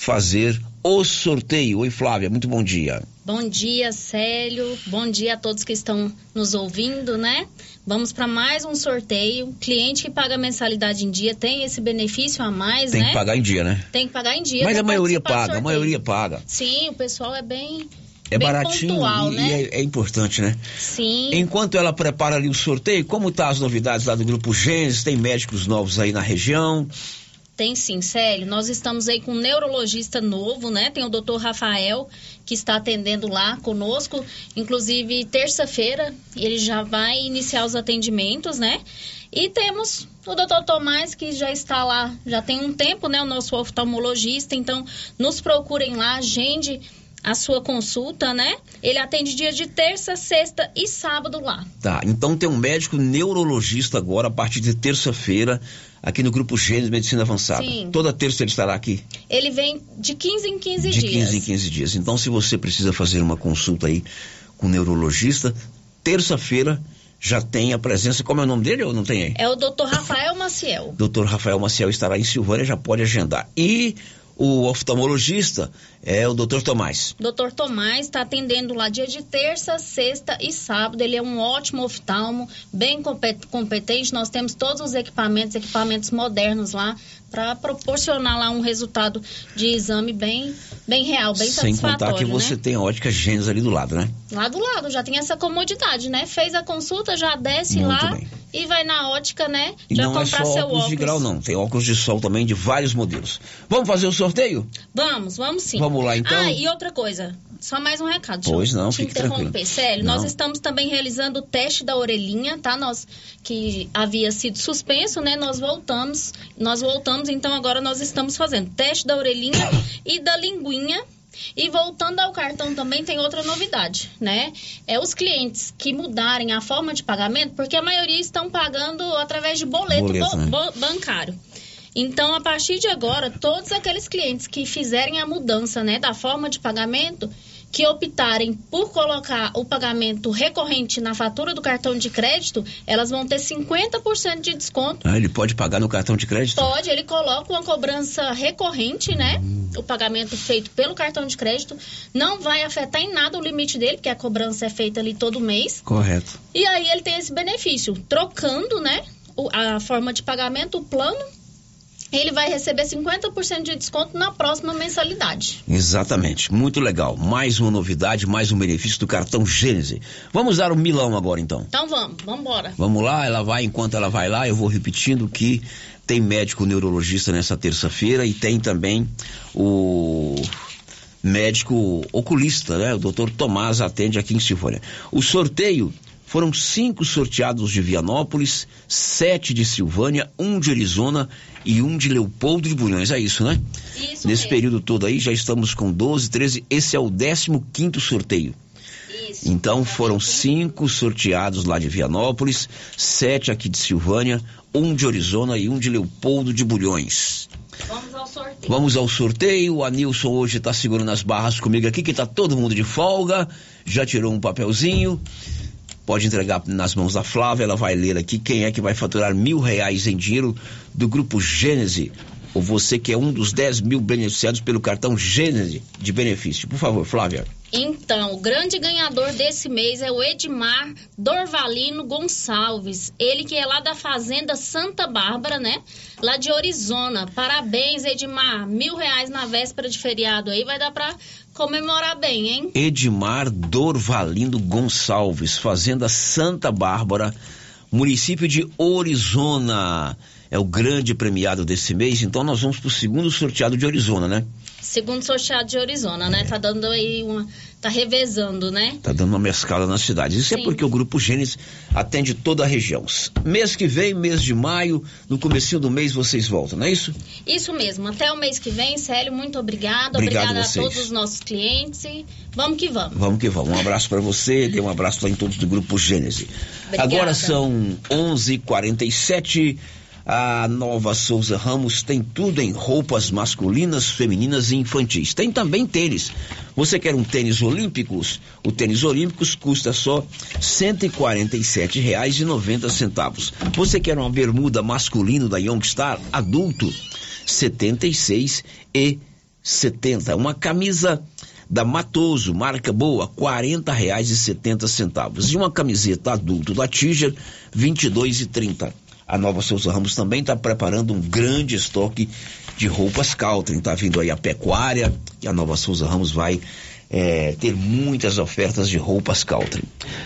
Speaker 2: fazer o sorteio. Oi, Flávia, muito bom dia.
Speaker 27: Bom dia, Célio. Bom dia a todos que estão nos ouvindo, né? Vamos para mais um sorteio. Cliente que paga mensalidade em dia tem esse benefício a mais,
Speaker 2: Tem
Speaker 27: né?
Speaker 2: que pagar em dia, né?
Speaker 27: Tem que pagar em dia.
Speaker 2: Mas a maioria paga, a maioria paga.
Speaker 27: Sim, o pessoal é bem.
Speaker 2: É
Speaker 27: bem
Speaker 2: baratinho
Speaker 27: pontual,
Speaker 2: e,
Speaker 27: né?
Speaker 2: é, é importante, né?
Speaker 27: Sim.
Speaker 2: Enquanto ela prepara ali o sorteio, como tá as novidades lá do Grupo Gênesis? Tem médicos novos aí na região?
Speaker 27: Tem sim, Célio. Nós estamos aí com um neurologista novo, né? Tem o doutor Rafael, que está atendendo lá conosco. Inclusive, terça-feira, ele já vai iniciar os atendimentos, né? E temos o doutor Tomás, que já está lá, já tem um tempo, né? O nosso oftalmologista. Então, nos procurem lá, agende a sua consulta, né? Ele atende dia de terça, sexta e sábado lá.
Speaker 2: Tá, então tem um médico neurologista agora, a partir de terça-feira, aqui no Grupo Gênesis Medicina Avançada.
Speaker 27: Sim.
Speaker 2: Toda terça ele estará aqui?
Speaker 27: Ele vem de 15 em 15
Speaker 2: de
Speaker 27: dias.
Speaker 2: 15 em 15 dias. Então, se você precisa fazer uma consulta aí com o neurologista, terça-feira já tem a presença. Como é o nome dele ou não tem aí?
Speaker 27: É o doutor Rafael Maciel.
Speaker 2: Doutor Rafael Maciel estará em Silvânia, já pode agendar. E o oftalmologista é o doutor Tomás.
Speaker 27: Doutor Tomás está atendendo lá dia de terça, sexta e sábado. Ele é um ótimo oftalmo, bem compet- competente. Nós temos todos os equipamentos, equipamentos modernos lá, para proporcionar lá um resultado de exame bem, bem real, bem
Speaker 2: Sem
Speaker 27: satisfatório.
Speaker 2: contar que você
Speaker 27: né?
Speaker 2: tem a ótica Gênesis ali do lado, né?
Speaker 27: Lá do lado, já tem essa comodidade, né? Fez a consulta, já desce
Speaker 2: Muito
Speaker 27: lá
Speaker 2: bem.
Speaker 27: e vai na ótica, né?
Speaker 2: E
Speaker 27: já
Speaker 2: não é
Speaker 27: comprar
Speaker 2: só
Speaker 27: seu
Speaker 2: óculos, de grau, não. Tem óculos de sol também de vários modelos. Vamos fazer o sorteio?
Speaker 27: Vamos, vamos sim.
Speaker 2: Vamos lá, então?
Speaker 27: Ah, e outra coisa, só mais um recado. Deixa
Speaker 2: Pois
Speaker 27: eu
Speaker 2: não,
Speaker 27: te
Speaker 2: fique
Speaker 27: interromper.
Speaker 2: tranquilo. Não.
Speaker 27: nós estamos também realizando o teste da orelhinha, tá? Nós que havia sido suspenso, né? Nós voltamos, nós voltamos, então agora nós estamos fazendo teste da orelhinha e da linguinha. E voltando ao cartão também tem outra novidade, né? É os clientes que mudarem a forma de pagamento, porque a maioria estão pagando através de boleto,
Speaker 2: Boleto,
Speaker 27: bo-
Speaker 2: né?
Speaker 27: bo- bancário. Então, a partir de agora, todos aqueles clientes que fizerem a mudança né, da forma de pagamento, que optarem por colocar o pagamento recorrente na fatura do cartão de crédito, elas vão ter 50% de desconto.
Speaker 2: Ah, ele pode pagar no cartão de crédito?
Speaker 27: Pode, ele coloca uma cobrança recorrente, né?
Speaker 2: Hum.
Speaker 27: O pagamento feito pelo cartão de crédito. Não vai afetar em nada o limite dele, porque a cobrança é feita ali todo mês.
Speaker 2: Correto.
Speaker 27: E aí ele tem esse benefício, trocando, né? A forma de pagamento, o plano, ele vai receber 50% de desconto na próxima mensalidade.
Speaker 2: Exatamente, muito legal. Mais uma novidade, mais um benefício do cartão Gênese. Vamos dar o milão agora então.
Speaker 27: Então vamos, vamos embora.
Speaker 2: Vamos lá, ela vai, enquanto ela vai lá, eu vou repetindo que tem médico neurologista nessa terça-feira e tem também o médico oculista, né? O doutor Tomás atende aqui em Silvânia. O sorteio foram cinco sorteados de Vianópolis, sete de Silvânia, um de Arizona e um de Leopoldo de Bulhões. É isso, né?
Speaker 27: Isso
Speaker 2: Nesse
Speaker 27: mesmo.
Speaker 2: período todo aí já estamos com 12, 13. Esse é o 15 quinto sorteio. Então foram cinco sorteados lá de Vianópolis, sete aqui de Silvânia, um de Arizona e um de Leopoldo de Bulhões.
Speaker 27: Vamos ao sorteio.
Speaker 2: Vamos ao sorteio. O Anilson hoje está segurando as barras comigo aqui, que tá todo mundo de folga. Já tirou um papelzinho. Pode entregar nas mãos da Flávia, ela vai ler aqui quem é que vai faturar mil reais em dinheiro do grupo Gênese. Ou você que é um dos 10 mil beneficiados pelo cartão Gênese de benefício. Por favor, Flávia.
Speaker 27: Então, o grande ganhador desse mês é o Edmar Dorvalino Gonçalves. Ele que é lá da Fazenda Santa Bárbara, né? Lá de Arizona. Parabéns, Edmar. Mil reais na véspera de feriado aí vai dar pra comemorar bem, hein?
Speaker 2: Edmar Dorvalindo Gonçalves, Fazenda Santa Bárbara, município de Orizona. É o grande premiado desse mês, então nós vamos pro segundo sorteado de Orizona, né?
Speaker 27: Segundo sorteado de Arizona, né? Tá dando aí uma. Tá revezando, né?
Speaker 2: Tá dando uma mescala nas cidades. Isso é
Speaker 27: Sim.
Speaker 2: porque o Grupo Gênesis atende toda a região. Mês que vem, mês de maio, no comecinho do mês vocês voltam, não é isso?
Speaker 27: Isso mesmo. Até o mês que vem, Célio, muito obrigado.
Speaker 2: Obrigado
Speaker 27: Obrigada a
Speaker 2: vocês.
Speaker 27: todos os nossos clientes. Vamos que vamos.
Speaker 2: Vamos que vamos. Um abraço para você, dê um abraço em todos do Grupo.
Speaker 27: Obrigada.
Speaker 2: Agora são 11:47. A Nova Souza Ramos tem tudo em roupas masculinas, femininas e infantis. Tem também tênis. Você quer um tênis olímpicos? O tênis olímpicos custa só R$ 147,90. Você quer uma bermuda masculino da Youngstar adulto? R$ 76 e 70. Uma camisa da Matoso, marca boa, 40 reais e 70 centavos. E uma camiseta adulto da Tiger, R$ 22,30. A Nova Souza Ramos também está preparando um grande estoque de roupas Caltrim. Está vindo aí a pecuária e a Nova Souza Ramos vai eh, ter muitas ofertas de roupas Caltrim.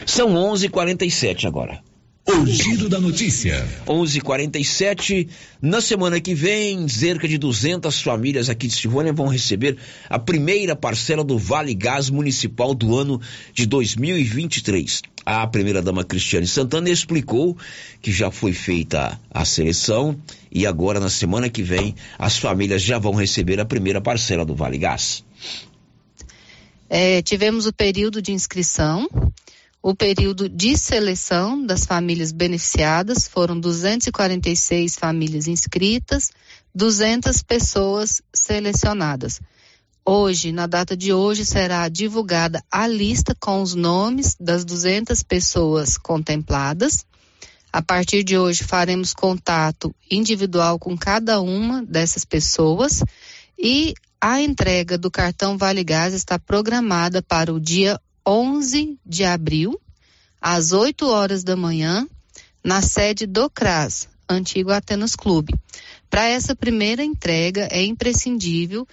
Speaker 2: São 11:47 agora.
Speaker 3: O giro da notícia.
Speaker 2: 11:47 Na semana que vem, cerca de 200 famílias aqui de Silvânia vão receber a primeira parcela do Vale Gás Municipal do ano de 2023. A primeira-dama Cristiane Santana explicou que já foi feita a seleção e agora, na semana que vem, as famílias já vão receber a primeira parcela do Vale Gás.
Speaker 28: É, tivemos o período de inscrição, o período de seleção das famílias beneficiadas, foram 246 famílias inscritas, 200 pessoas selecionadas. Hoje, na data de hoje, será divulgada a lista com os nomes das 200 pessoas contempladas. A partir de hoje, faremos contato individual com cada uma dessas pessoas e a entrega do cartão Vale Gás está programada para o dia 11 de abril, às 8 horas da manhã, na sede do CRAS, antigo Atenas Clube. Para essa primeira entrega, é imprescindível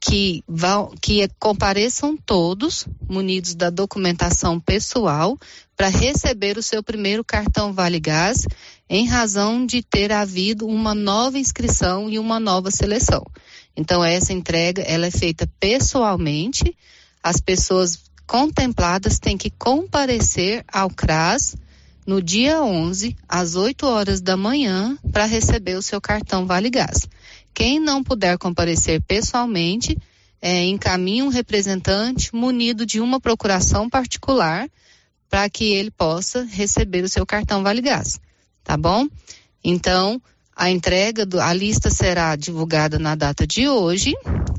Speaker 28: que, vão, que compareçam todos munidos da documentação pessoal para receber o seu primeiro cartão Vale Gás, em razão de ter havido uma nova inscrição e uma nova seleção. Então essa entrega ela é feita pessoalmente. As pessoas contempladas têm que comparecer ao CRAS no dia 11 às 8 horas da manhã para receber o seu cartão Vale Gás. Quem não puder comparecer pessoalmente, é, encaminhe um representante munido de uma procuração particular para que ele possa receber o seu cartão Vale Gás, tá bom? Então, a entrega do, a lista será divulgada na data de hoje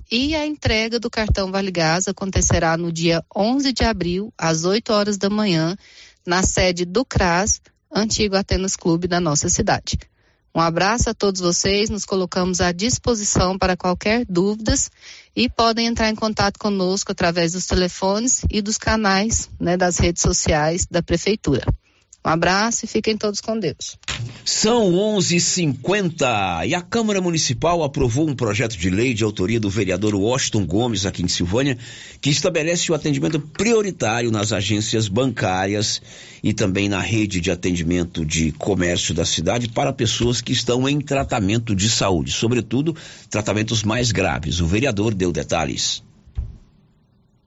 Speaker 28: e a entrega do cartão Vale Gás acontecerá no dia 11 de abril, às 8 horas da manhã, na sede do CRAS, antigo Atenas Clube da nossa cidade. Um abraço a todos vocês, nos colocamos à disposição para qualquer dúvidas e podem entrar em contato conosco através dos telefones e dos canais né, das redes sociais da Prefeitura. Um abraço e fiquem todos com Deus.
Speaker 2: São 11:50 e a Câmara Municipal aprovou um projeto de lei de autoria do vereador Washington Gomes aqui em Silvânia, que estabelece o atendimento prioritário nas agências bancárias e também na rede de atendimento de comércio da cidade para pessoas que estão em tratamento de saúde, sobretudo tratamentos mais graves. O vereador deu detalhes.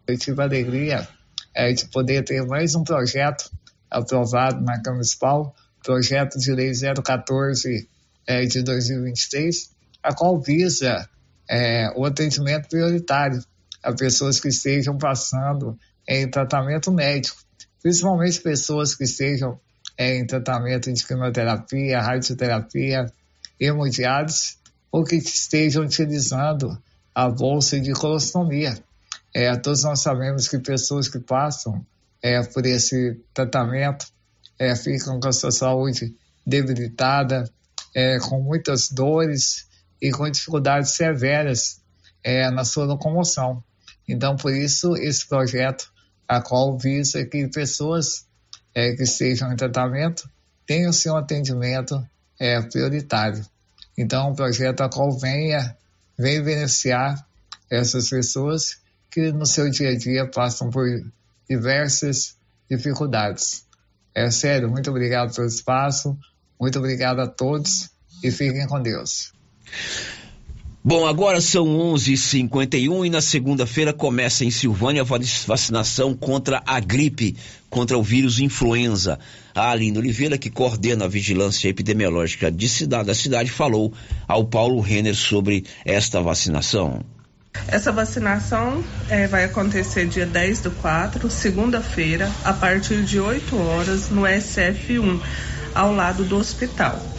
Speaker 29: Eu tive a alegria é, de poder ter mais um projeto aprovado na Câmara Municipal projeto de lei 014 é, de 2023, a qual visa é, o atendimento prioritário a pessoas que estejam passando em tratamento médico, principalmente pessoas que estejam é, em tratamento de quimioterapia, radioterapia, hemodiálise, ou que estejam utilizando a bolsa de colostomia. É, todos nós sabemos que pessoas que passam é, por esse tratamento é, ficam com a sua saúde debilitada, é, com muitas dores e com dificuldades severas é, na sua locomoção. Então, por isso, esse projeto, a qual visa que pessoas é, que estejam em tratamento tenham seu atendimento é, prioritário. Então, um projeto a qual venha, vem beneficiar essas pessoas que no seu dia a dia passam por diversas dificuldades. É sério, muito obrigado pelo espaço, muito obrigado a todos e fiquem com Deus.
Speaker 2: Bom, agora são 11h51 e na segunda-feira começa em Silvânia a vacinação contra a gripe, contra o vírus influenza. A Aline Oliveira, que coordena a vigilância epidemiológica de cidade, da cidade, falou ao Paulo Renner sobre esta vacinação.
Speaker 30: Essa vacinação é, vai acontecer dia 10 do 4, segunda-feira, a partir de 8 horas, no SF1, ao lado do hospital.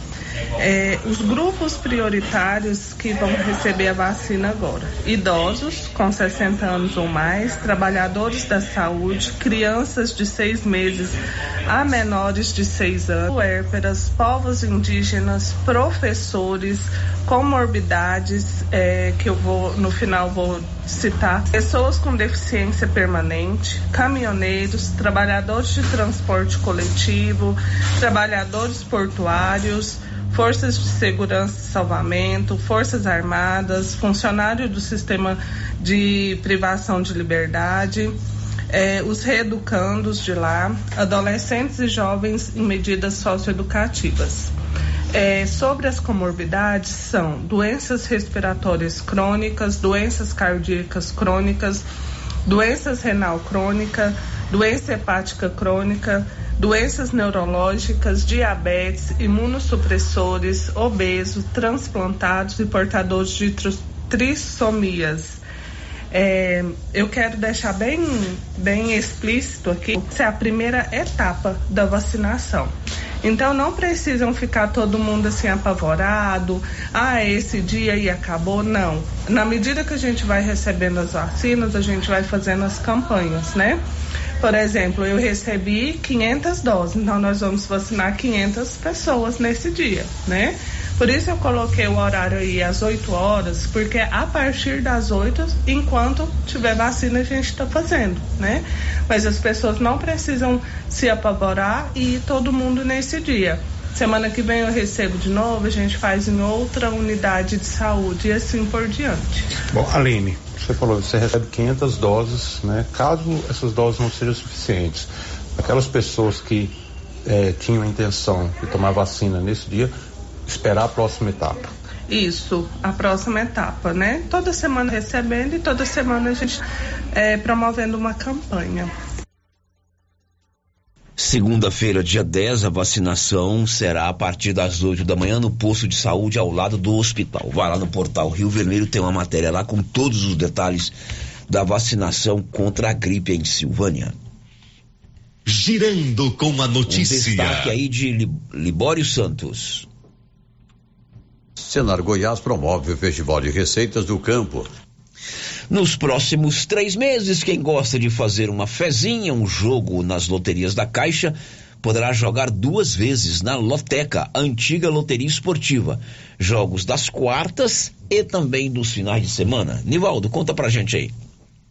Speaker 30: É, os grupos prioritários que vão receber a vacina agora: idosos com 60 anos ou mais, trabalhadores da saúde, crianças de seis meses a menores de seis anos, puérperas, povos indígenas, professores, comorbidades, é, que eu vou no final vou citar, pessoas com deficiência permanente, caminhoneiros, trabalhadores de transporte coletivo, trabalhadores portuários forças de segurança e salvamento, forças armadas, funcionários do sistema de privação de liberdade, eh, os reeducandos de lá, adolescentes e jovens em medidas socioeducativas. É, sobre as comorbidades são doenças respiratórias crônicas, doenças cardíacas crônicas, doenças renal crônica, doença hepática crônica, doenças neurológicas, diabetes, imunossupressores, obesos, transplantados e portadores de trissomias. É, eu quero deixar bem, bem explícito aqui, essa é a primeira etapa da vacinação. Então não precisam ficar todo mundo assim apavorado, ah, esse dia e acabou, não. Na medida que a gente vai recebendo as vacinas, a gente vai fazendo as campanhas, né? Por exemplo, eu recebi 500 doses, então nós vamos vacinar 500 pessoas nesse dia, né? Por isso eu coloquei o horário aí às 8 horas, porque a partir das 8, enquanto tiver vacina, a gente está fazendo, né? Mas as pessoas não precisam se apavorar e ir todo mundo nesse dia. Semana que vem eu recebo de novo, a gente faz em outra unidade de saúde e assim por diante.
Speaker 31: Bom, Aline, você falou, você recebe 500 doses, né? Caso essas doses não sejam suficientes, aquelas pessoas que é, tinham a intenção de tomar vacina nesse dia, esperar a próxima etapa.
Speaker 30: Isso, a próxima etapa, né? Toda semana recebendo e toda semana a gente é, promovendo uma campanha.
Speaker 2: Segunda-feira, dia 10, a vacinação será a partir das 8 da manhã no posto de saúde ao lado do hospital. Vai lá no portal Rio Vermelho, tem uma matéria lá com todos os detalhes da vacinação contra a gripe em Silvânia.
Speaker 3: Girando com a notícia.
Speaker 2: Um destaque aí de Libório Santos.
Speaker 26: Senar Goiás promove o Festival de Receitas do Campo.
Speaker 2: Nos próximos três meses, quem gosta de fazer uma fezinha, um jogo nas loterias da Caixa, poderá jogar duas vezes na Loteca, antiga loteria esportiva. Jogos das quartas e também dos finais de semana. Nivaldo, conta pra gente aí.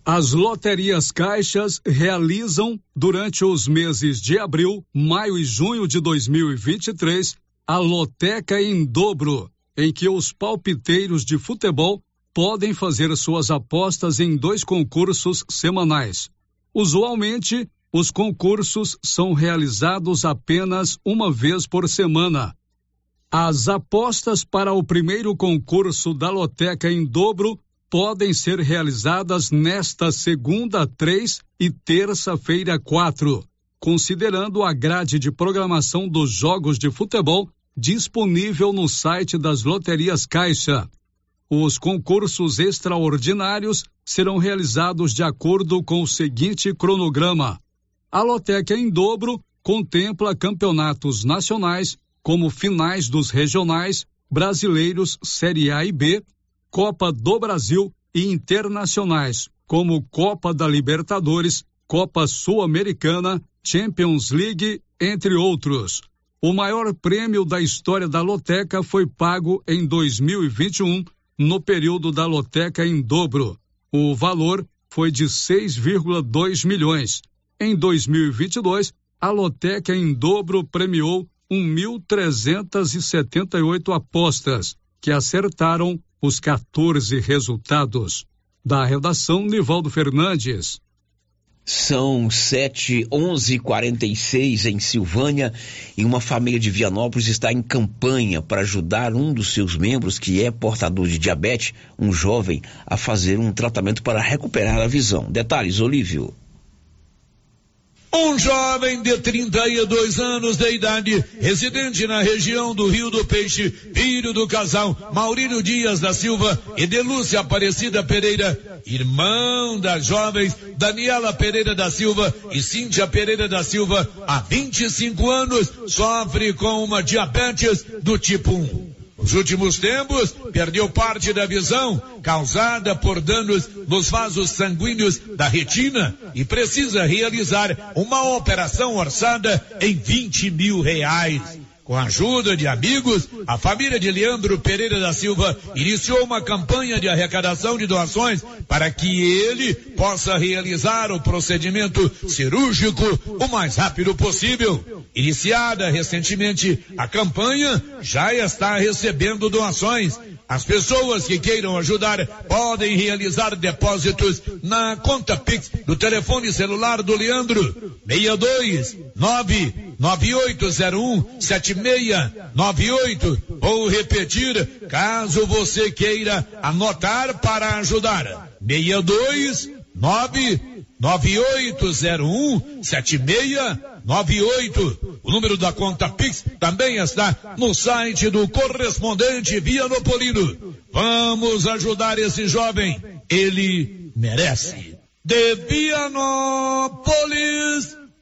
Speaker 32: As loterias caixas realizam, durante os meses de abril, maio e junho de 2023,
Speaker 5: a Loteca em Dobro, em que os palpiteiros de futebol podem fazer suas apostas em dois concursos semanais. Usualmente, os concursos são realizados apenas uma vez por semana. As apostas para o primeiro concurso da Loteca em dobro podem ser realizadas nesta segunda, 3 e terça-feira, 4, considerando a grade de programação dos jogos de futebol disponível no site das Loterias Caixa. Os concursos extraordinários serão realizados de acordo com o seguinte cronograma: a Loteca em dobro contempla campeonatos nacionais, como finais dos regionais, brasileiros Série A e B, Copa do Brasil e internacionais, como Copa da Libertadores, Copa Sul-Americana, Champions League, entre outros. O maior prêmio da história da Loteca foi pago em 2021 no período da loteca em dobro. O valor foi de 6,2 milhões. Em 2022, a loteca em dobro premiou 1.378 apostas, que acertaram os 14 resultados. Da redação, Nivaldo Fernandes.
Speaker 2: São sete, onze quarenta e seis em Silvânia e uma família de Vianópolis está em campanha para ajudar um dos seus membros que é portador de diabetes, um jovem, a fazer um tratamento para recuperar a visão. Detalhes, Olívio.
Speaker 1: Um jovem de 32 anos de idade, residente na região do Rio do Peixe, filho do casal Maurílio Dias da Silva e de Lúcia Aparecida Pereira, irmão das jovens Daniela Pereira da Silva e Cíntia Pereira da Silva, há 25 anos, sofre com uma diabetes do tipo 1. Nos últimos tempos, perdeu parte da visão causada por danos nos vasos sanguíneos da retina e precisa realizar uma operação orçada em 20 mil reais. Com a ajuda de amigos, a família de Leandro Pereira da Silva iniciou uma campanha de arrecadação de doações para que ele possa realizar o procedimento cirúrgico o mais rápido possível. Iniciada recentemente, a campanha já está recebendo doações. As pessoas que queiram ajudar podem realizar depósitos na conta Pix do telefone celular do Leandro. 62 99801 7698 ou repetir caso você queira anotar para ajudar. 62 99801 7698. O número da conta Pix também está no site do correspondente Vianopolino. Vamos ajudar esse jovem. Ele merece. De Vianópolis,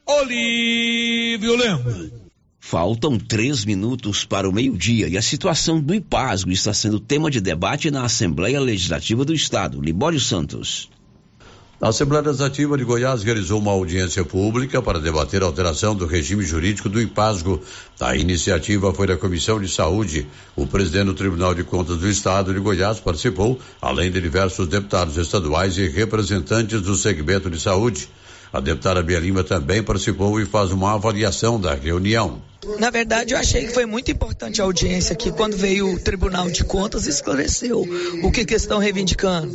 Speaker 1: Olívio Lemos.
Speaker 2: Faltam três minutos para o meio-dia e a situação do IPASGO está sendo tema de debate na Assembleia Legislativa do Estado. Libório Santos.
Speaker 17: A Assembleia Legislativa de Goiás realizou uma audiência pública para debater a alteração do regime jurídico do IPASGO. A iniciativa foi da Comissão de Saúde. O presidente do Tribunal de Contas do Estado de Goiás participou, além de diversos deputados estaduais e representantes do segmento de saúde. A deputada Bia Lima também participou e faz uma avaliação da reunião.
Speaker 33: Na verdade, eu achei que foi muito importante a audiência aqui, quando veio o Tribunal de Contas, esclareceu o que, que estão reivindicando,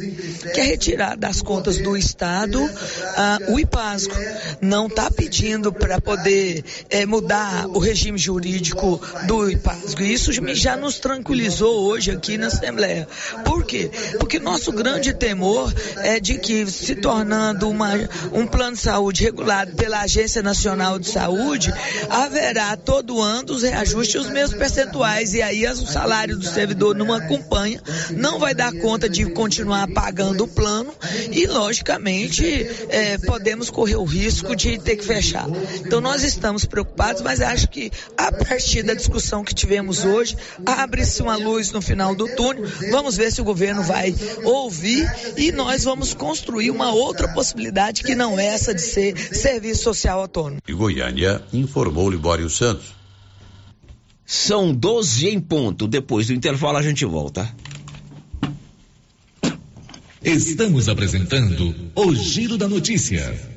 Speaker 33: que é retirar das contas do Estado uh, o IPASCO. Não está pedindo para poder eh, mudar o regime jurídico do IPASCO. Isso já nos tranquilizou hoje aqui na Assembleia. Por quê? Porque nosso grande temor é de que, se tornando uma, um plano de saúde regulado pela Agência Nacional de Saúde, haverá todo todo ano os reajustes os mesmos percentuais e aí o salário do servidor não acompanha, não vai dar conta de continuar pagando o plano e logicamente é, podemos correr o risco de ter que fechar. Então nós estamos preocupados, mas acho que a partir da discussão que tivemos hoje abre-se uma luz no final do túnel. Vamos ver se o governo vai ouvir e nós vamos construir uma outra possibilidade que não é essa de ser serviço social autônomo.
Speaker 17: E Goiânia informou Libório Santos.
Speaker 2: São 12 em ponto. Depois do intervalo a gente volta.
Speaker 7: Estamos apresentando o Giro da Notícia.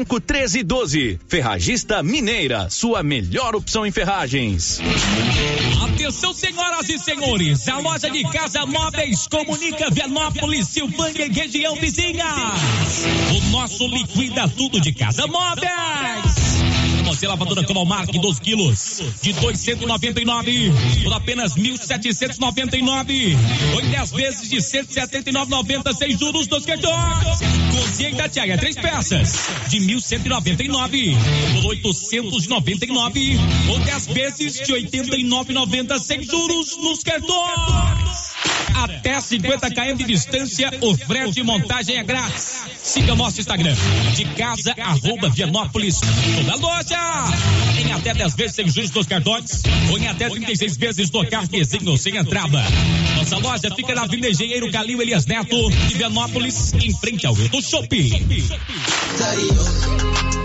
Speaker 34: 1312. Ferragista Mineira, sua melhor opção em ferragens.
Speaker 35: Atenção, senhoras e senhores, a loja de casa móveis comunica Vianópolis, Silvânia e região vizinha. O nosso liquida tudo de casa móveis. Você lavadora Cromark 12 quilos de 299 por apenas 1.799. Foi 10 vezes de 179,90 sem juros dos cartões. Cozinha Itatiaia, três peças de 1.199 por 899 ou 10 vezes de 89,90 sem juros nos cartões. Até 50 km de distância, o frete e montagem é grátis. Siga nosso Instagram, de casa, arroba Vianópolis. Toda loja em até 10 vezes sem juros dos cartões ou em até 36 vezes no cartezinho sem entrada. Nossa loja fica na Avenida Engenheiro Calil Elias Neto, de Vianópolis, em frente ao Hilton Shopping.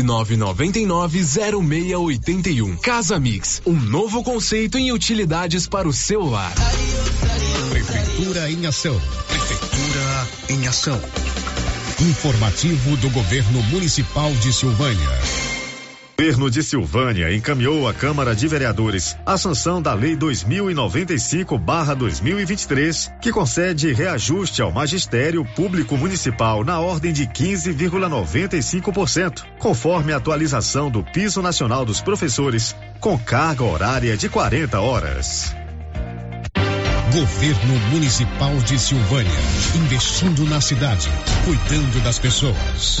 Speaker 14: 999990681. Casa Mix, um novo conceito em utilidades para o seu lar.
Speaker 3: Prefeitura em ação. Prefeitura em ação. Informativo do Governo Municipal de Silvânia.
Speaker 24: Governo de Silvânia encaminhou à Câmara de Vereadores a sanção da Lei 2095/2023, que concede reajuste ao magistério público municipal na ordem de 15,95%, conforme a atualização do piso nacional dos professores, com carga horária de 40 horas.
Speaker 3: Governo Municipal de Silvânia. Investindo na cidade, cuidando das pessoas.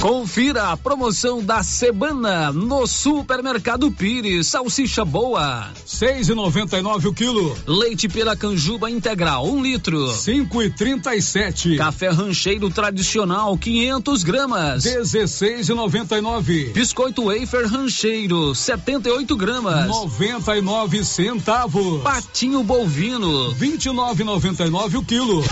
Speaker 10: Confira a promoção da semana no Supermercado Pires. Salsicha boa.
Speaker 5: Seis e noventa e nove o quilo.
Speaker 10: Leite Piracanjuba integral, um litro.
Speaker 5: Cinco e trinta e sete.
Speaker 10: Café rancheiro tradicional, 500 gramas.
Speaker 5: Dezesseis e noventa e nove.
Speaker 10: Biscoito wafer rancheiro, 78 gramas.
Speaker 5: Noventa e nove centavos.
Speaker 10: Patinho bovino.
Speaker 5: Vinte e nove noventa e nove o quilo.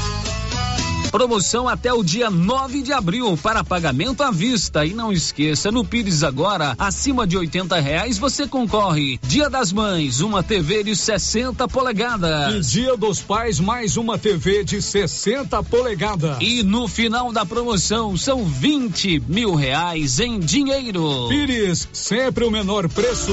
Speaker 10: Promoção até o dia 9 de abril para pagamento à vista. E não esqueça, no Pires agora, acima de 80 reais você concorre. Dia das Mães, uma TV de 60 polegadas.
Speaker 5: E Dia dos Pais, mais uma TV de 60 polegadas.
Speaker 10: E no final da promoção são 20 mil reais em dinheiro.
Speaker 5: Pires, sempre o menor preço.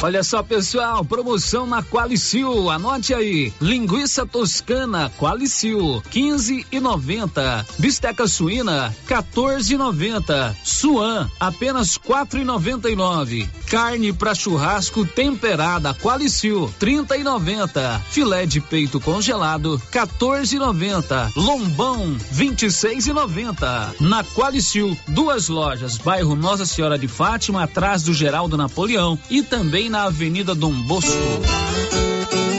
Speaker 10: Olha só, pessoal, promoção na Qualicil. Anote aí. Linguiça toscana Qualicil, 15 e 90. Bisteca suína, 14 e 90. Suan, apenas 4 e 99. Carne para churrasco temperada Qualicil, 30 e 90. Filé de peito congelado, 14 e 90. Lombão, 26 e 90. Na Qualicil, duas lojas, bairro Nossa Senhora de Fátima, atrás do Geraldo Napoleão e também na Avenida Dom Bosco.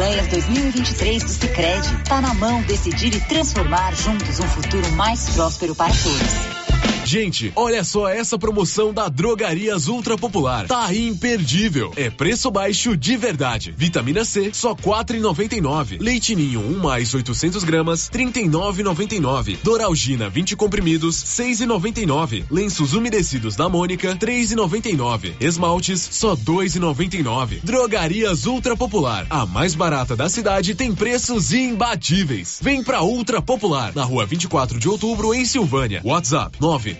Speaker 36: Assembleias 2023 do Sicredi. Tá na mão decidir e transformar juntos um futuro mais próspero para todos.
Speaker 14: Gente, olha só essa promoção da Drogarias Ultra Popular. Tá imperdível. É preço baixo de verdade. Vitamina C, só quatro e noventa e nove. Leite Ninho, 1 um mais 800 gramas, trinta e nove noventa e nove. Doralgina, 20 comprimidos, seis e noventa e nove. Lenços umedecidos da Mônica, três e noventa e nove. Esmaltes, só dois e noventa e nove. Drogarias Ultra Popular, a mais barata da cidade, tem preços imbatíveis. Vem pra Ultra Popular, na rua 24 de outubro, em Silvânia. WhatsApp, nove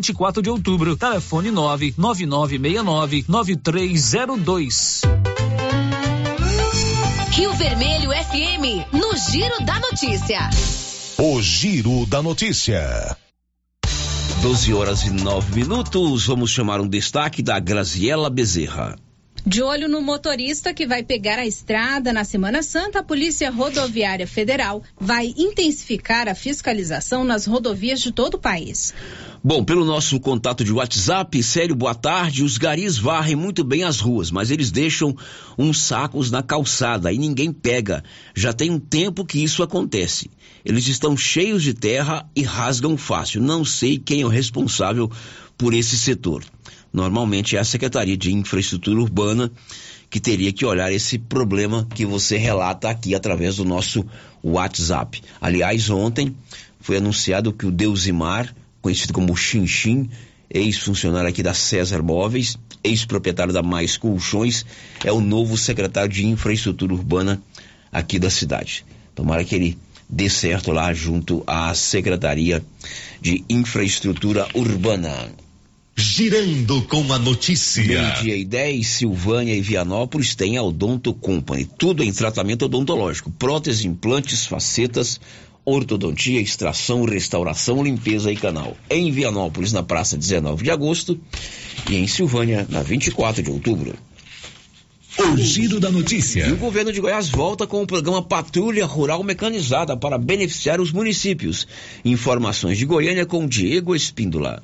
Speaker 10: 24 de outubro. Telefone 99969 9302.
Speaker 15: Rio Vermelho FM, no Giro da Notícia.
Speaker 3: O Giro da Notícia.
Speaker 2: 12 horas e 9 minutos. Vamos chamar um destaque da Graziela Bezerra.
Speaker 37: De olho no motorista que vai pegar a estrada na Semana Santa, a Polícia Rodoviária Federal vai intensificar a fiscalização nas rodovias de todo o país.
Speaker 2: Bom, pelo nosso contato de WhatsApp, sério, boa tarde. Os garis varrem muito bem as ruas, mas eles deixam uns sacos na calçada e ninguém pega. Já tem um tempo que isso acontece. Eles estão cheios de terra e rasgam fácil. Não sei quem é o responsável por esse setor. Normalmente é a Secretaria de Infraestrutura Urbana que teria que olhar esse problema que você relata aqui através do nosso WhatsApp. Aliás, ontem foi anunciado que o Deusimar conhecido como Xinxin, ex-funcionário aqui da César Móveis, ex-proprietário da Mais Colchões, é o novo secretário de Infraestrutura Urbana aqui da cidade. Tomara que ele dê certo lá junto à Secretaria de Infraestrutura Urbana.
Speaker 25: Girando com a notícia.
Speaker 2: Meio-dia e 10, Silvânia e Vianópolis têm a Odonto Company. Tudo em tratamento odontológico. Prótese, implantes, facetas, ortodontia, extração, restauração, limpeza e canal. Em Vianópolis, na praça 19 de agosto. E em Silvânia, na 24 de outubro.
Speaker 25: O giro da notícia.
Speaker 2: E o governo de Goiás volta com o programa Patrulha Rural Mecanizada para beneficiar os municípios. Informações de Goiânia com Diego Espíndola.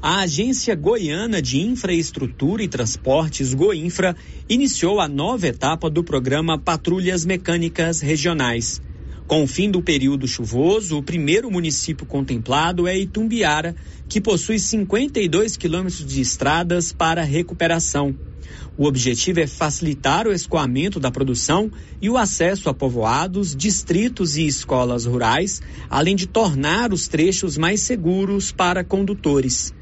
Speaker 38: A Agência Goiana de Infraestrutura e Transportes, Goinfra, iniciou a nova etapa do programa Patrulhas Mecânicas Regionais. Com o fim do período chuvoso, o primeiro município contemplado é Itumbiara, que possui 52 quilômetros de estradas para recuperação. O objetivo é facilitar o escoamento da produção e o acesso a povoados, distritos e escolas rurais, além de tornar os trechos mais seguros para condutores.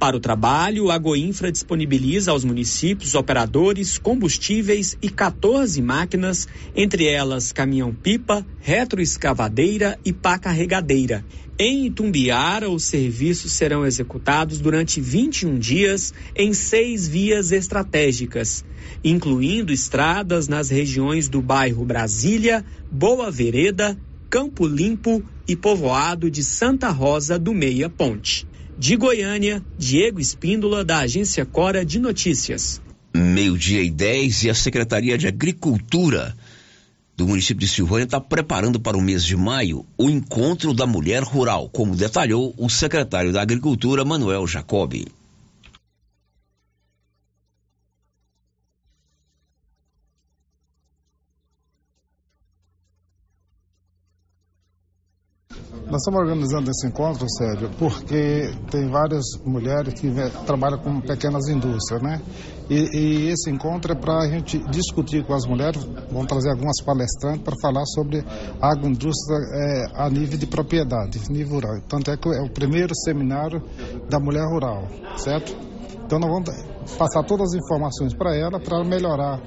Speaker 38: Para o trabalho, a Goinfra disponibiliza aos municípios operadores, combustíveis e 14 máquinas, entre elas caminhão-pipa, retroescavadeira e pá carregadeira. Em Itumbiara, os serviços serão executados durante 21 dias em seis vias estratégicas, incluindo estradas nas regiões do bairro Brasília, Boa Vereda, Campo Limpo e povoado de Santa Rosa do Meia Ponte. De Goiânia, Diego Espíndola, da agência Cora de Notícias.
Speaker 2: Meio-dia e 10 e a Secretaria de Agricultura do município de Silvânia está preparando para o mês de maio o encontro da mulher rural, como detalhou o secretário da Agricultura, Manuel Jacobi.
Speaker 39: Nós estamos organizando esse encontro, Sérgio, porque tem várias mulheres que trabalham com pequenas indústrias, né? E, e esse encontro é para a gente discutir com as mulheres, vamos trazer algumas palestrantes para falar sobre agroindústria é, a nível de propriedade, nível rural. Tanto é que é o primeiro seminário da mulher rural, certo? Então nós vamos passar todas as informações para ela, para melhorar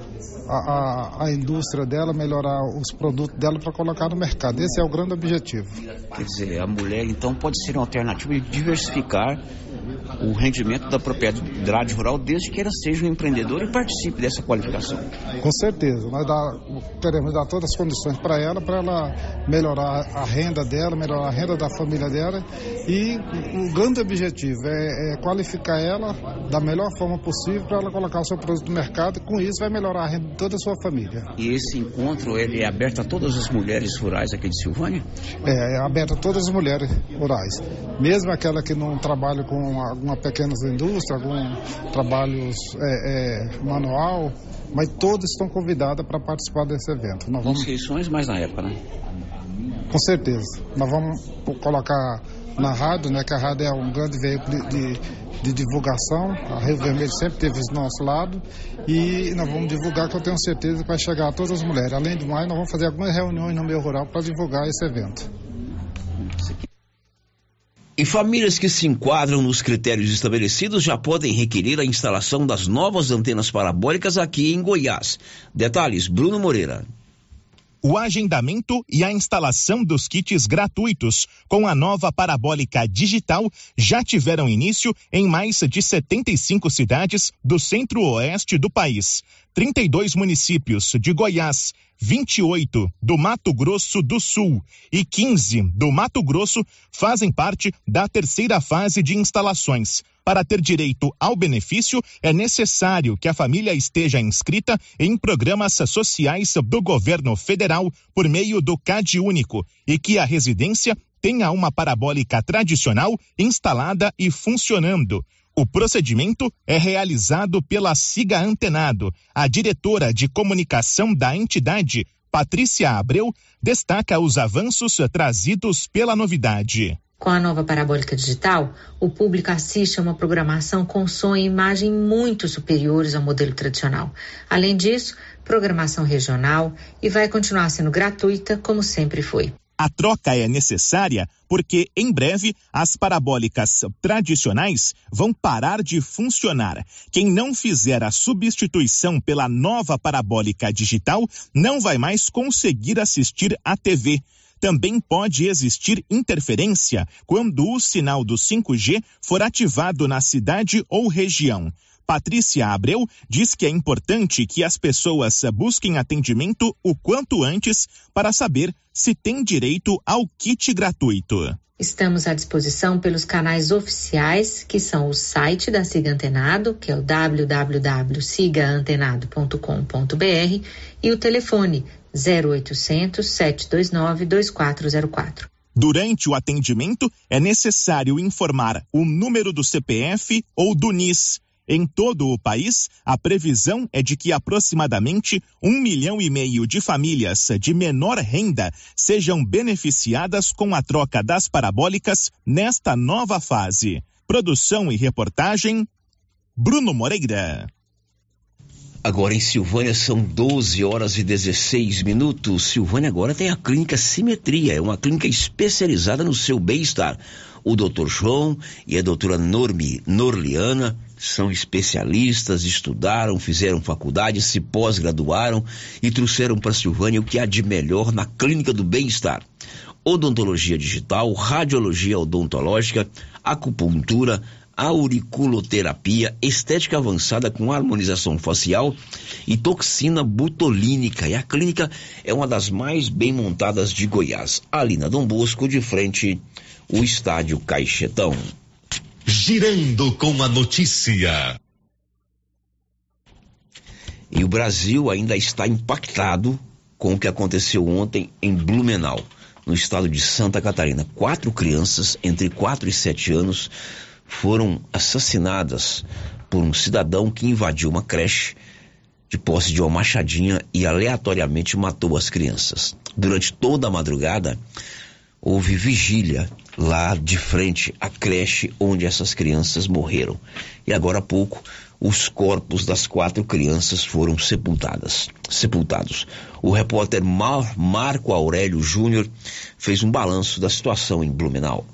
Speaker 39: a, a, a, indústria dela, melhorar os produtos dela para colocar no mercado. Esse é o grande objetivo.
Speaker 2: Quer dizer, a mulher então pode ser uma alternativa de diversificar o rendimento da propriedade rural desde que ela seja um empreendedor e participe dessa qualificação.
Speaker 39: Com certeza, nós dá, queremos dar todas as condições para ela, para ela melhorar a renda dela, melhorar a renda da família dela e o grande objetivo é, é qualificar ela da melhor forma possível para ela colocar o seu produto no mercado e com isso vai melhorar a renda de toda a sua família.
Speaker 2: E esse encontro ele é aberto a todas as mulheres rurais aqui de Silvânia?
Speaker 39: É, é aberto a todas as mulheres rurais, mesmo aquela que não trabalha com alguma pequena indústria, algum trabalho é, é, manual, mas todos estão convidadas para participar desse evento.
Speaker 2: Nós vamos... Inscrições mais na época, né?
Speaker 39: Com certeza. Nós vamos colocar na rádio, né, que a rádio é um grande veículo de, de, de divulgação. A Rio Vermelho sempre teve do nosso lado e nós vamos divulgar que eu tenho certeza que vai chegar a todas as mulheres. Além do mais, nós vamos fazer algumas reuniões no meio rural para divulgar esse evento.
Speaker 2: E famílias que se enquadram nos critérios estabelecidos já podem requerer a instalação das novas antenas parabólicas aqui em Goiás. Detalhes, Bruno Moreira.
Speaker 40: O agendamento e a instalação dos kits gratuitos com a nova parabólica digital já tiveram início em mais de 75 cidades do centro-oeste do país. 32 municípios de Goiás, 28 do Mato Grosso do Sul e 15 do Mato Grosso fazem parte da terceira fase de instalações. Para ter direito ao benefício, é necessário que a família esteja inscrita em programas sociais do governo federal por meio do CAD único e que a residência tenha uma parabólica tradicional instalada e funcionando. O procedimento é realizado pela Siga Antenado. A diretora de comunicação da entidade, Patrícia Abreu, destaca os avanços trazidos pela novidade.
Speaker 41: Com a nova parabólica digital, o público assiste a uma programação com som e imagem muito superiores ao modelo tradicional. Além disso, programação regional e vai continuar sendo gratuita como sempre foi.
Speaker 40: A troca é necessária porque, em breve, as parabólicas tradicionais vão parar de funcionar. Quem não fizer a substituição pela nova parabólica digital não vai mais conseguir assistir à TV também pode existir interferência quando o sinal do 5G for ativado na cidade ou região. Patrícia Abreu diz que é importante que as pessoas busquem atendimento o quanto antes para saber se têm direito ao kit gratuito.
Speaker 41: Estamos à disposição pelos canais oficiais, que são o site da Siga Antenado, que é o www.sigaantenado.com.br, e o telefone 0800 729 2404.
Speaker 40: Durante o atendimento, é necessário informar o número do CPF ou do NIS em todo o país, a previsão é de que aproximadamente um milhão e meio de famílias de menor renda sejam beneficiadas com a troca das parabólicas nesta nova fase. Produção e reportagem, Bruno Moreira.
Speaker 2: Agora em Silvânia são 12 horas e 16 minutos. Silvânia agora tem a clínica Simetria, é uma clínica especializada no seu bem-estar. O doutor João e a doutora Normi, Norliana são especialistas, estudaram, fizeram faculdade, se pós-graduaram e trouxeram para Silvânia o que há de melhor na clínica do bem-estar. Odontologia digital, radiologia odontológica, acupuntura, auriculoterapia, estética avançada com harmonização facial e toxina butolínica. E a clínica é uma das mais bem montadas de Goiás. Ali na Dom Bosco, de frente, o estádio Caixetão.
Speaker 24: Girando com a notícia.
Speaker 2: E o Brasil ainda está impactado com o que aconteceu ontem em Blumenau, no estado de Santa Catarina. Quatro crianças entre 4 e 7 anos foram assassinadas por um cidadão que invadiu uma creche de posse de uma machadinha e aleatoriamente matou as crianças. Durante toda a madrugada, houve vigília lá de frente à creche onde essas crianças morreram. E agora há pouco, os corpos das quatro crianças foram sepultadas, sepultados. O repórter Mar Marco Aurélio Júnior fez um balanço da situação em Blumenau.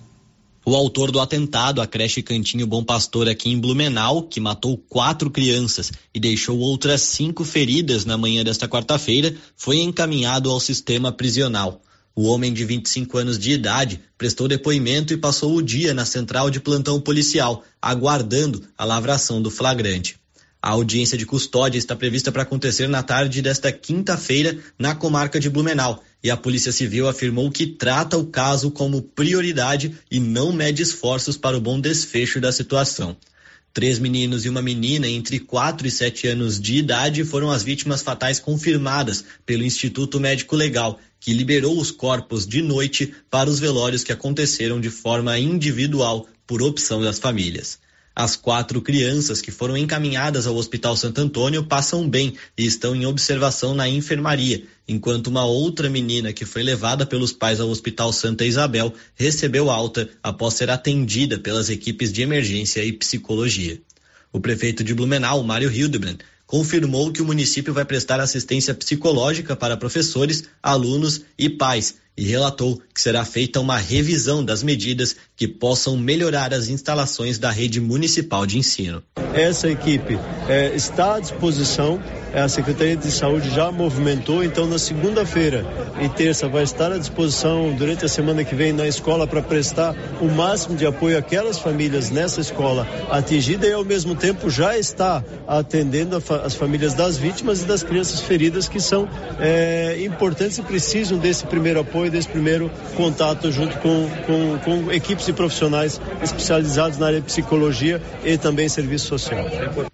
Speaker 42: O autor do atentado à creche Cantinho Bom Pastor aqui em Blumenau, que matou quatro crianças e deixou outras cinco feridas na manhã desta quarta-feira, foi encaminhado ao sistema prisional. O homem de 25 anos de idade prestou depoimento e passou o dia na central de plantão policial, aguardando a lavração do flagrante. A audiência de custódia está prevista para acontecer na tarde desta quinta-feira na comarca de Blumenau, e a Polícia Civil afirmou que trata o caso como prioridade e não mede esforços para o bom desfecho da situação. Três meninos e uma menina entre 4 e 7 anos de idade foram as vítimas fatais confirmadas pelo Instituto Médico Legal, que liberou os corpos de noite para os velórios que aconteceram de forma individual por opção das famílias. As quatro crianças que foram encaminhadas ao Hospital Santo Antônio passam bem e estão em observação na enfermaria, enquanto uma outra menina que foi levada pelos pais ao Hospital Santa Isabel recebeu alta após ser atendida pelas equipes de emergência e psicologia. O prefeito de Blumenau, Mário Hildebrand, confirmou que o município vai prestar assistência psicológica para professores, alunos e pais e relatou que será feita uma revisão das medidas que possam melhorar as instalações da rede municipal de ensino.
Speaker 43: Essa equipe é, está à disposição a Secretaria de Saúde já movimentou, então na segunda-feira e terça vai estar à disposição durante a semana que vem na escola para prestar o máximo de apoio àquelas famílias nessa escola atingida e ao mesmo tempo já está atendendo fa as famílias das vítimas e das crianças feridas que são é, importantes e precisam desse primeiro apoio, desse primeiro contato junto com, com, com equipes e profissionais especializados na área de psicologia e também serviço social.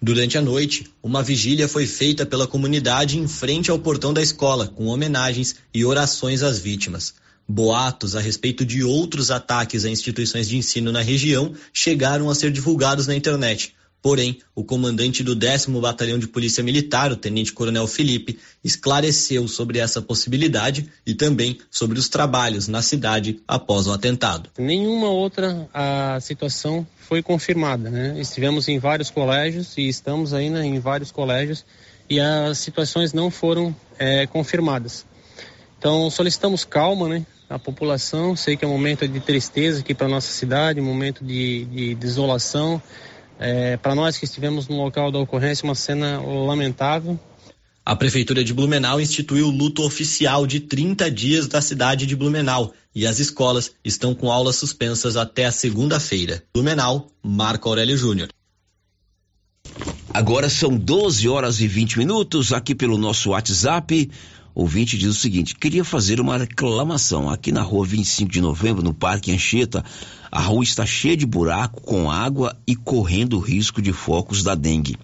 Speaker 42: Durante a noite, uma vigília foi feita pela comunidade em frente ao portão da escola, com homenagens e orações às vítimas. Boatos a respeito de outros ataques a instituições de ensino na região chegaram a ser divulgados na internet. Porém, o comandante do 10 Batalhão de Polícia Militar, o Tenente Coronel Felipe, esclareceu sobre essa possibilidade e também sobre os trabalhos na cidade após o atentado.
Speaker 44: Nenhuma outra a situação foi confirmada, né? Estivemos em vários colégios e estamos ainda em vários colégios e as situações não foram é, confirmadas.
Speaker 30: Então solicitamos calma, né? A população, sei que é um momento de tristeza aqui para nossa cidade, um momento de, de desolação. É, para nós que estivemos no local da ocorrência, uma cena lamentável.
Speaker 42: A Prefeitura de Blumenau instituiu o luto oficial de 30 dias da cidade de Blumenau e as escolas estão com aulas suspensas até a segunda-feira. Blumenau, Marco Aurélio Júnior.
Speaker 2: Agora são 12 horas e 20 minutos aqui pelo nosso WhatsApp. Ouvinte diz o seguinte: queria fazer uma reclamação. Aqui na rua 25 de novembro, no Parque Anchieta, a rua está cheia de buraco com água e correndo risco de focos da dengue.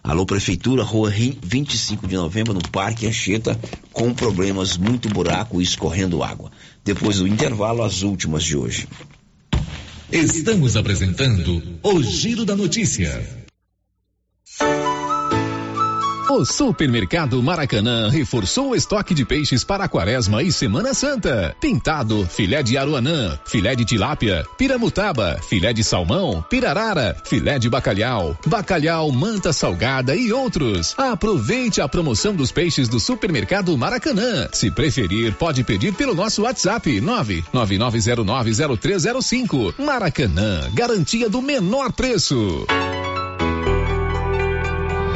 Speaker 2: Alô, Prefeitura, rua 25 de novembro, no Parque Anchieta, com problemas, muito buraco e escorrendo água. Depois do intervalo, as últimas de hoje.
Speaker 3: Estamos apresentando o Giro da Notícia. O Supermercado Maracanã reforçou o estoque de peixes para a quaresma e Semana Santa. Pintado, filé de aruanã, filé de tilápia, piramutaba, filé de salmão, pirarara, filé de bacalhau, bacalhau, manta salgada e outros. Aproveite a promoção dos peixes do Supermercado Maracanã. Se preferir, pode pedir pelo nosso WhatsApp 999090305. Maracanã, garantia do menor preço.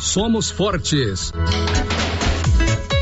Speaker 5: somos fortes.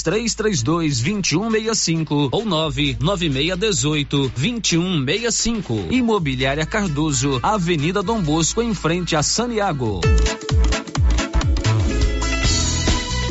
Speaker 10: 3332 2165 ou 99618 2165. Imobiliária Cardoso, Avenida Dom Bosco, em frente a Saniago.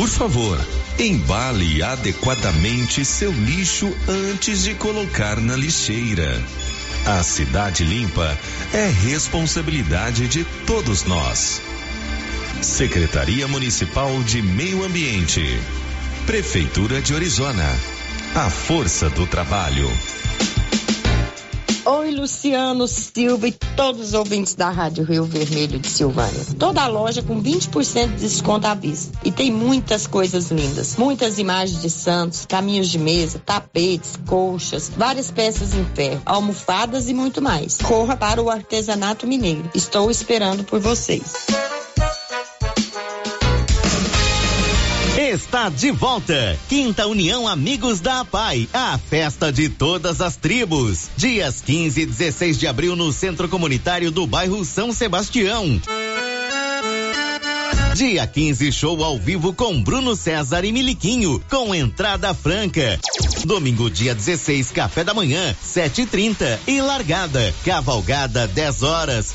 Speaker 45: Por favor, embale adequadamente seu lixo antes de colocar na lixeira. A cidade limpa é responsabilidade de todos nós. Secretaria Municipal de Meio Ambiente. Prefeitura de Orizona. A força do trabalho.
Speaker 8: Oi, Luciano Silva e todos os ouvintes da Rádio Rio Vermelho de Silvânia. Toda a loja com 20% de desconto à vista. E tem muitas coisas lindas. Muitas imagens de santos, caminhos de mesa, tapetes, colchas, várias peças em ferro, almofadas e muito mais. Corra para o artesanato mineiro. Estou esperando por vocês. Está de volta. Quinta União Amigos da APAI, a festa de todas as tribos. Dias 15 e 16 de abril no Centro Comunitário do bairro São Sebastião. Dia 15, show ao vivo com Bruno César e Miliquinho, com entrada franca. Domingo, dia 16, café da manhã, 7h30 e largada. Cavalgada, 10 horas.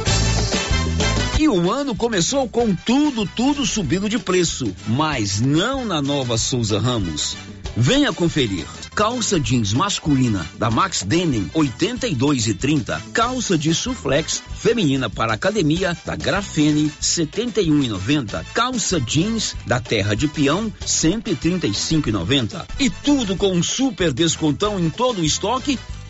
Speaker 2: E o ano começou com tudo, tudo subindo de preço, mas não na nova Souza Ramos. Venha conferir. Calça jeans masculina da Max Denim 82 e 30. Calça de suflex feminina para academia da Grafene 71 e 90. Calça jeans da Terra de Peão 135 e 90. E tudo com um super descontão em todo o estoque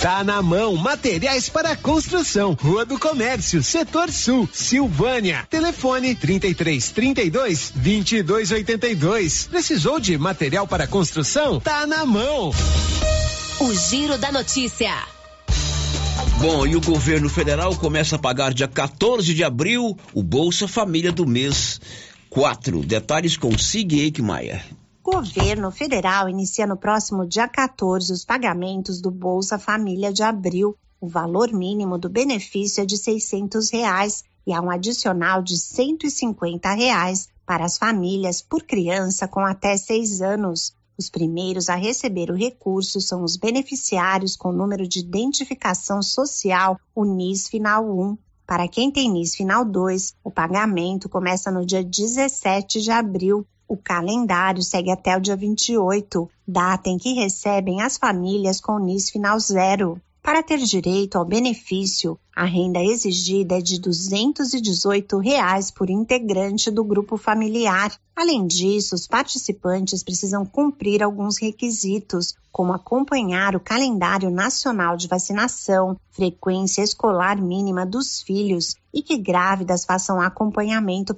Speaker 46: Tá na mão, materiais para construção, Rua do Comércio, Setor Sul, Silvânia. Telefone 33 32 22 82. Precisou de material para construção? Tá na mão.
Speaker 15: O Giro da Notícia.
Speaker 2: Bom, e o governo federal começa a pagar dia 14 de abril o Bolsa Família do mês 4. Detalhes com Sig Eichmeier.
Speaker 47: Governo federal inicia no próximo dia 14 os pagamentos do Bolsa Família de abril. O valor mínimo do benefício é de 600 reais e há um adicional de 150 reais para as famílias por criança com até seis anos. Os primeiros a receber o recurso são os beneficiários com número de identificação social, o NIS Final 1. Para quem tem NIS Final 2, o pagamento começa no dia 17 de abril. O calendário segue até o dia 28, data em que recebem as famílias com NIS Final 0. Para ter direito ao benefício, a renda exigida é de 218 reais por integrante do grupo familiar. Além disso, os participantes precisam cumprir alguns requisitos, como acompanhar o calendário nacional de vacinação, frequência escolar mínima dos filhos e que grávidas façam acompanhamento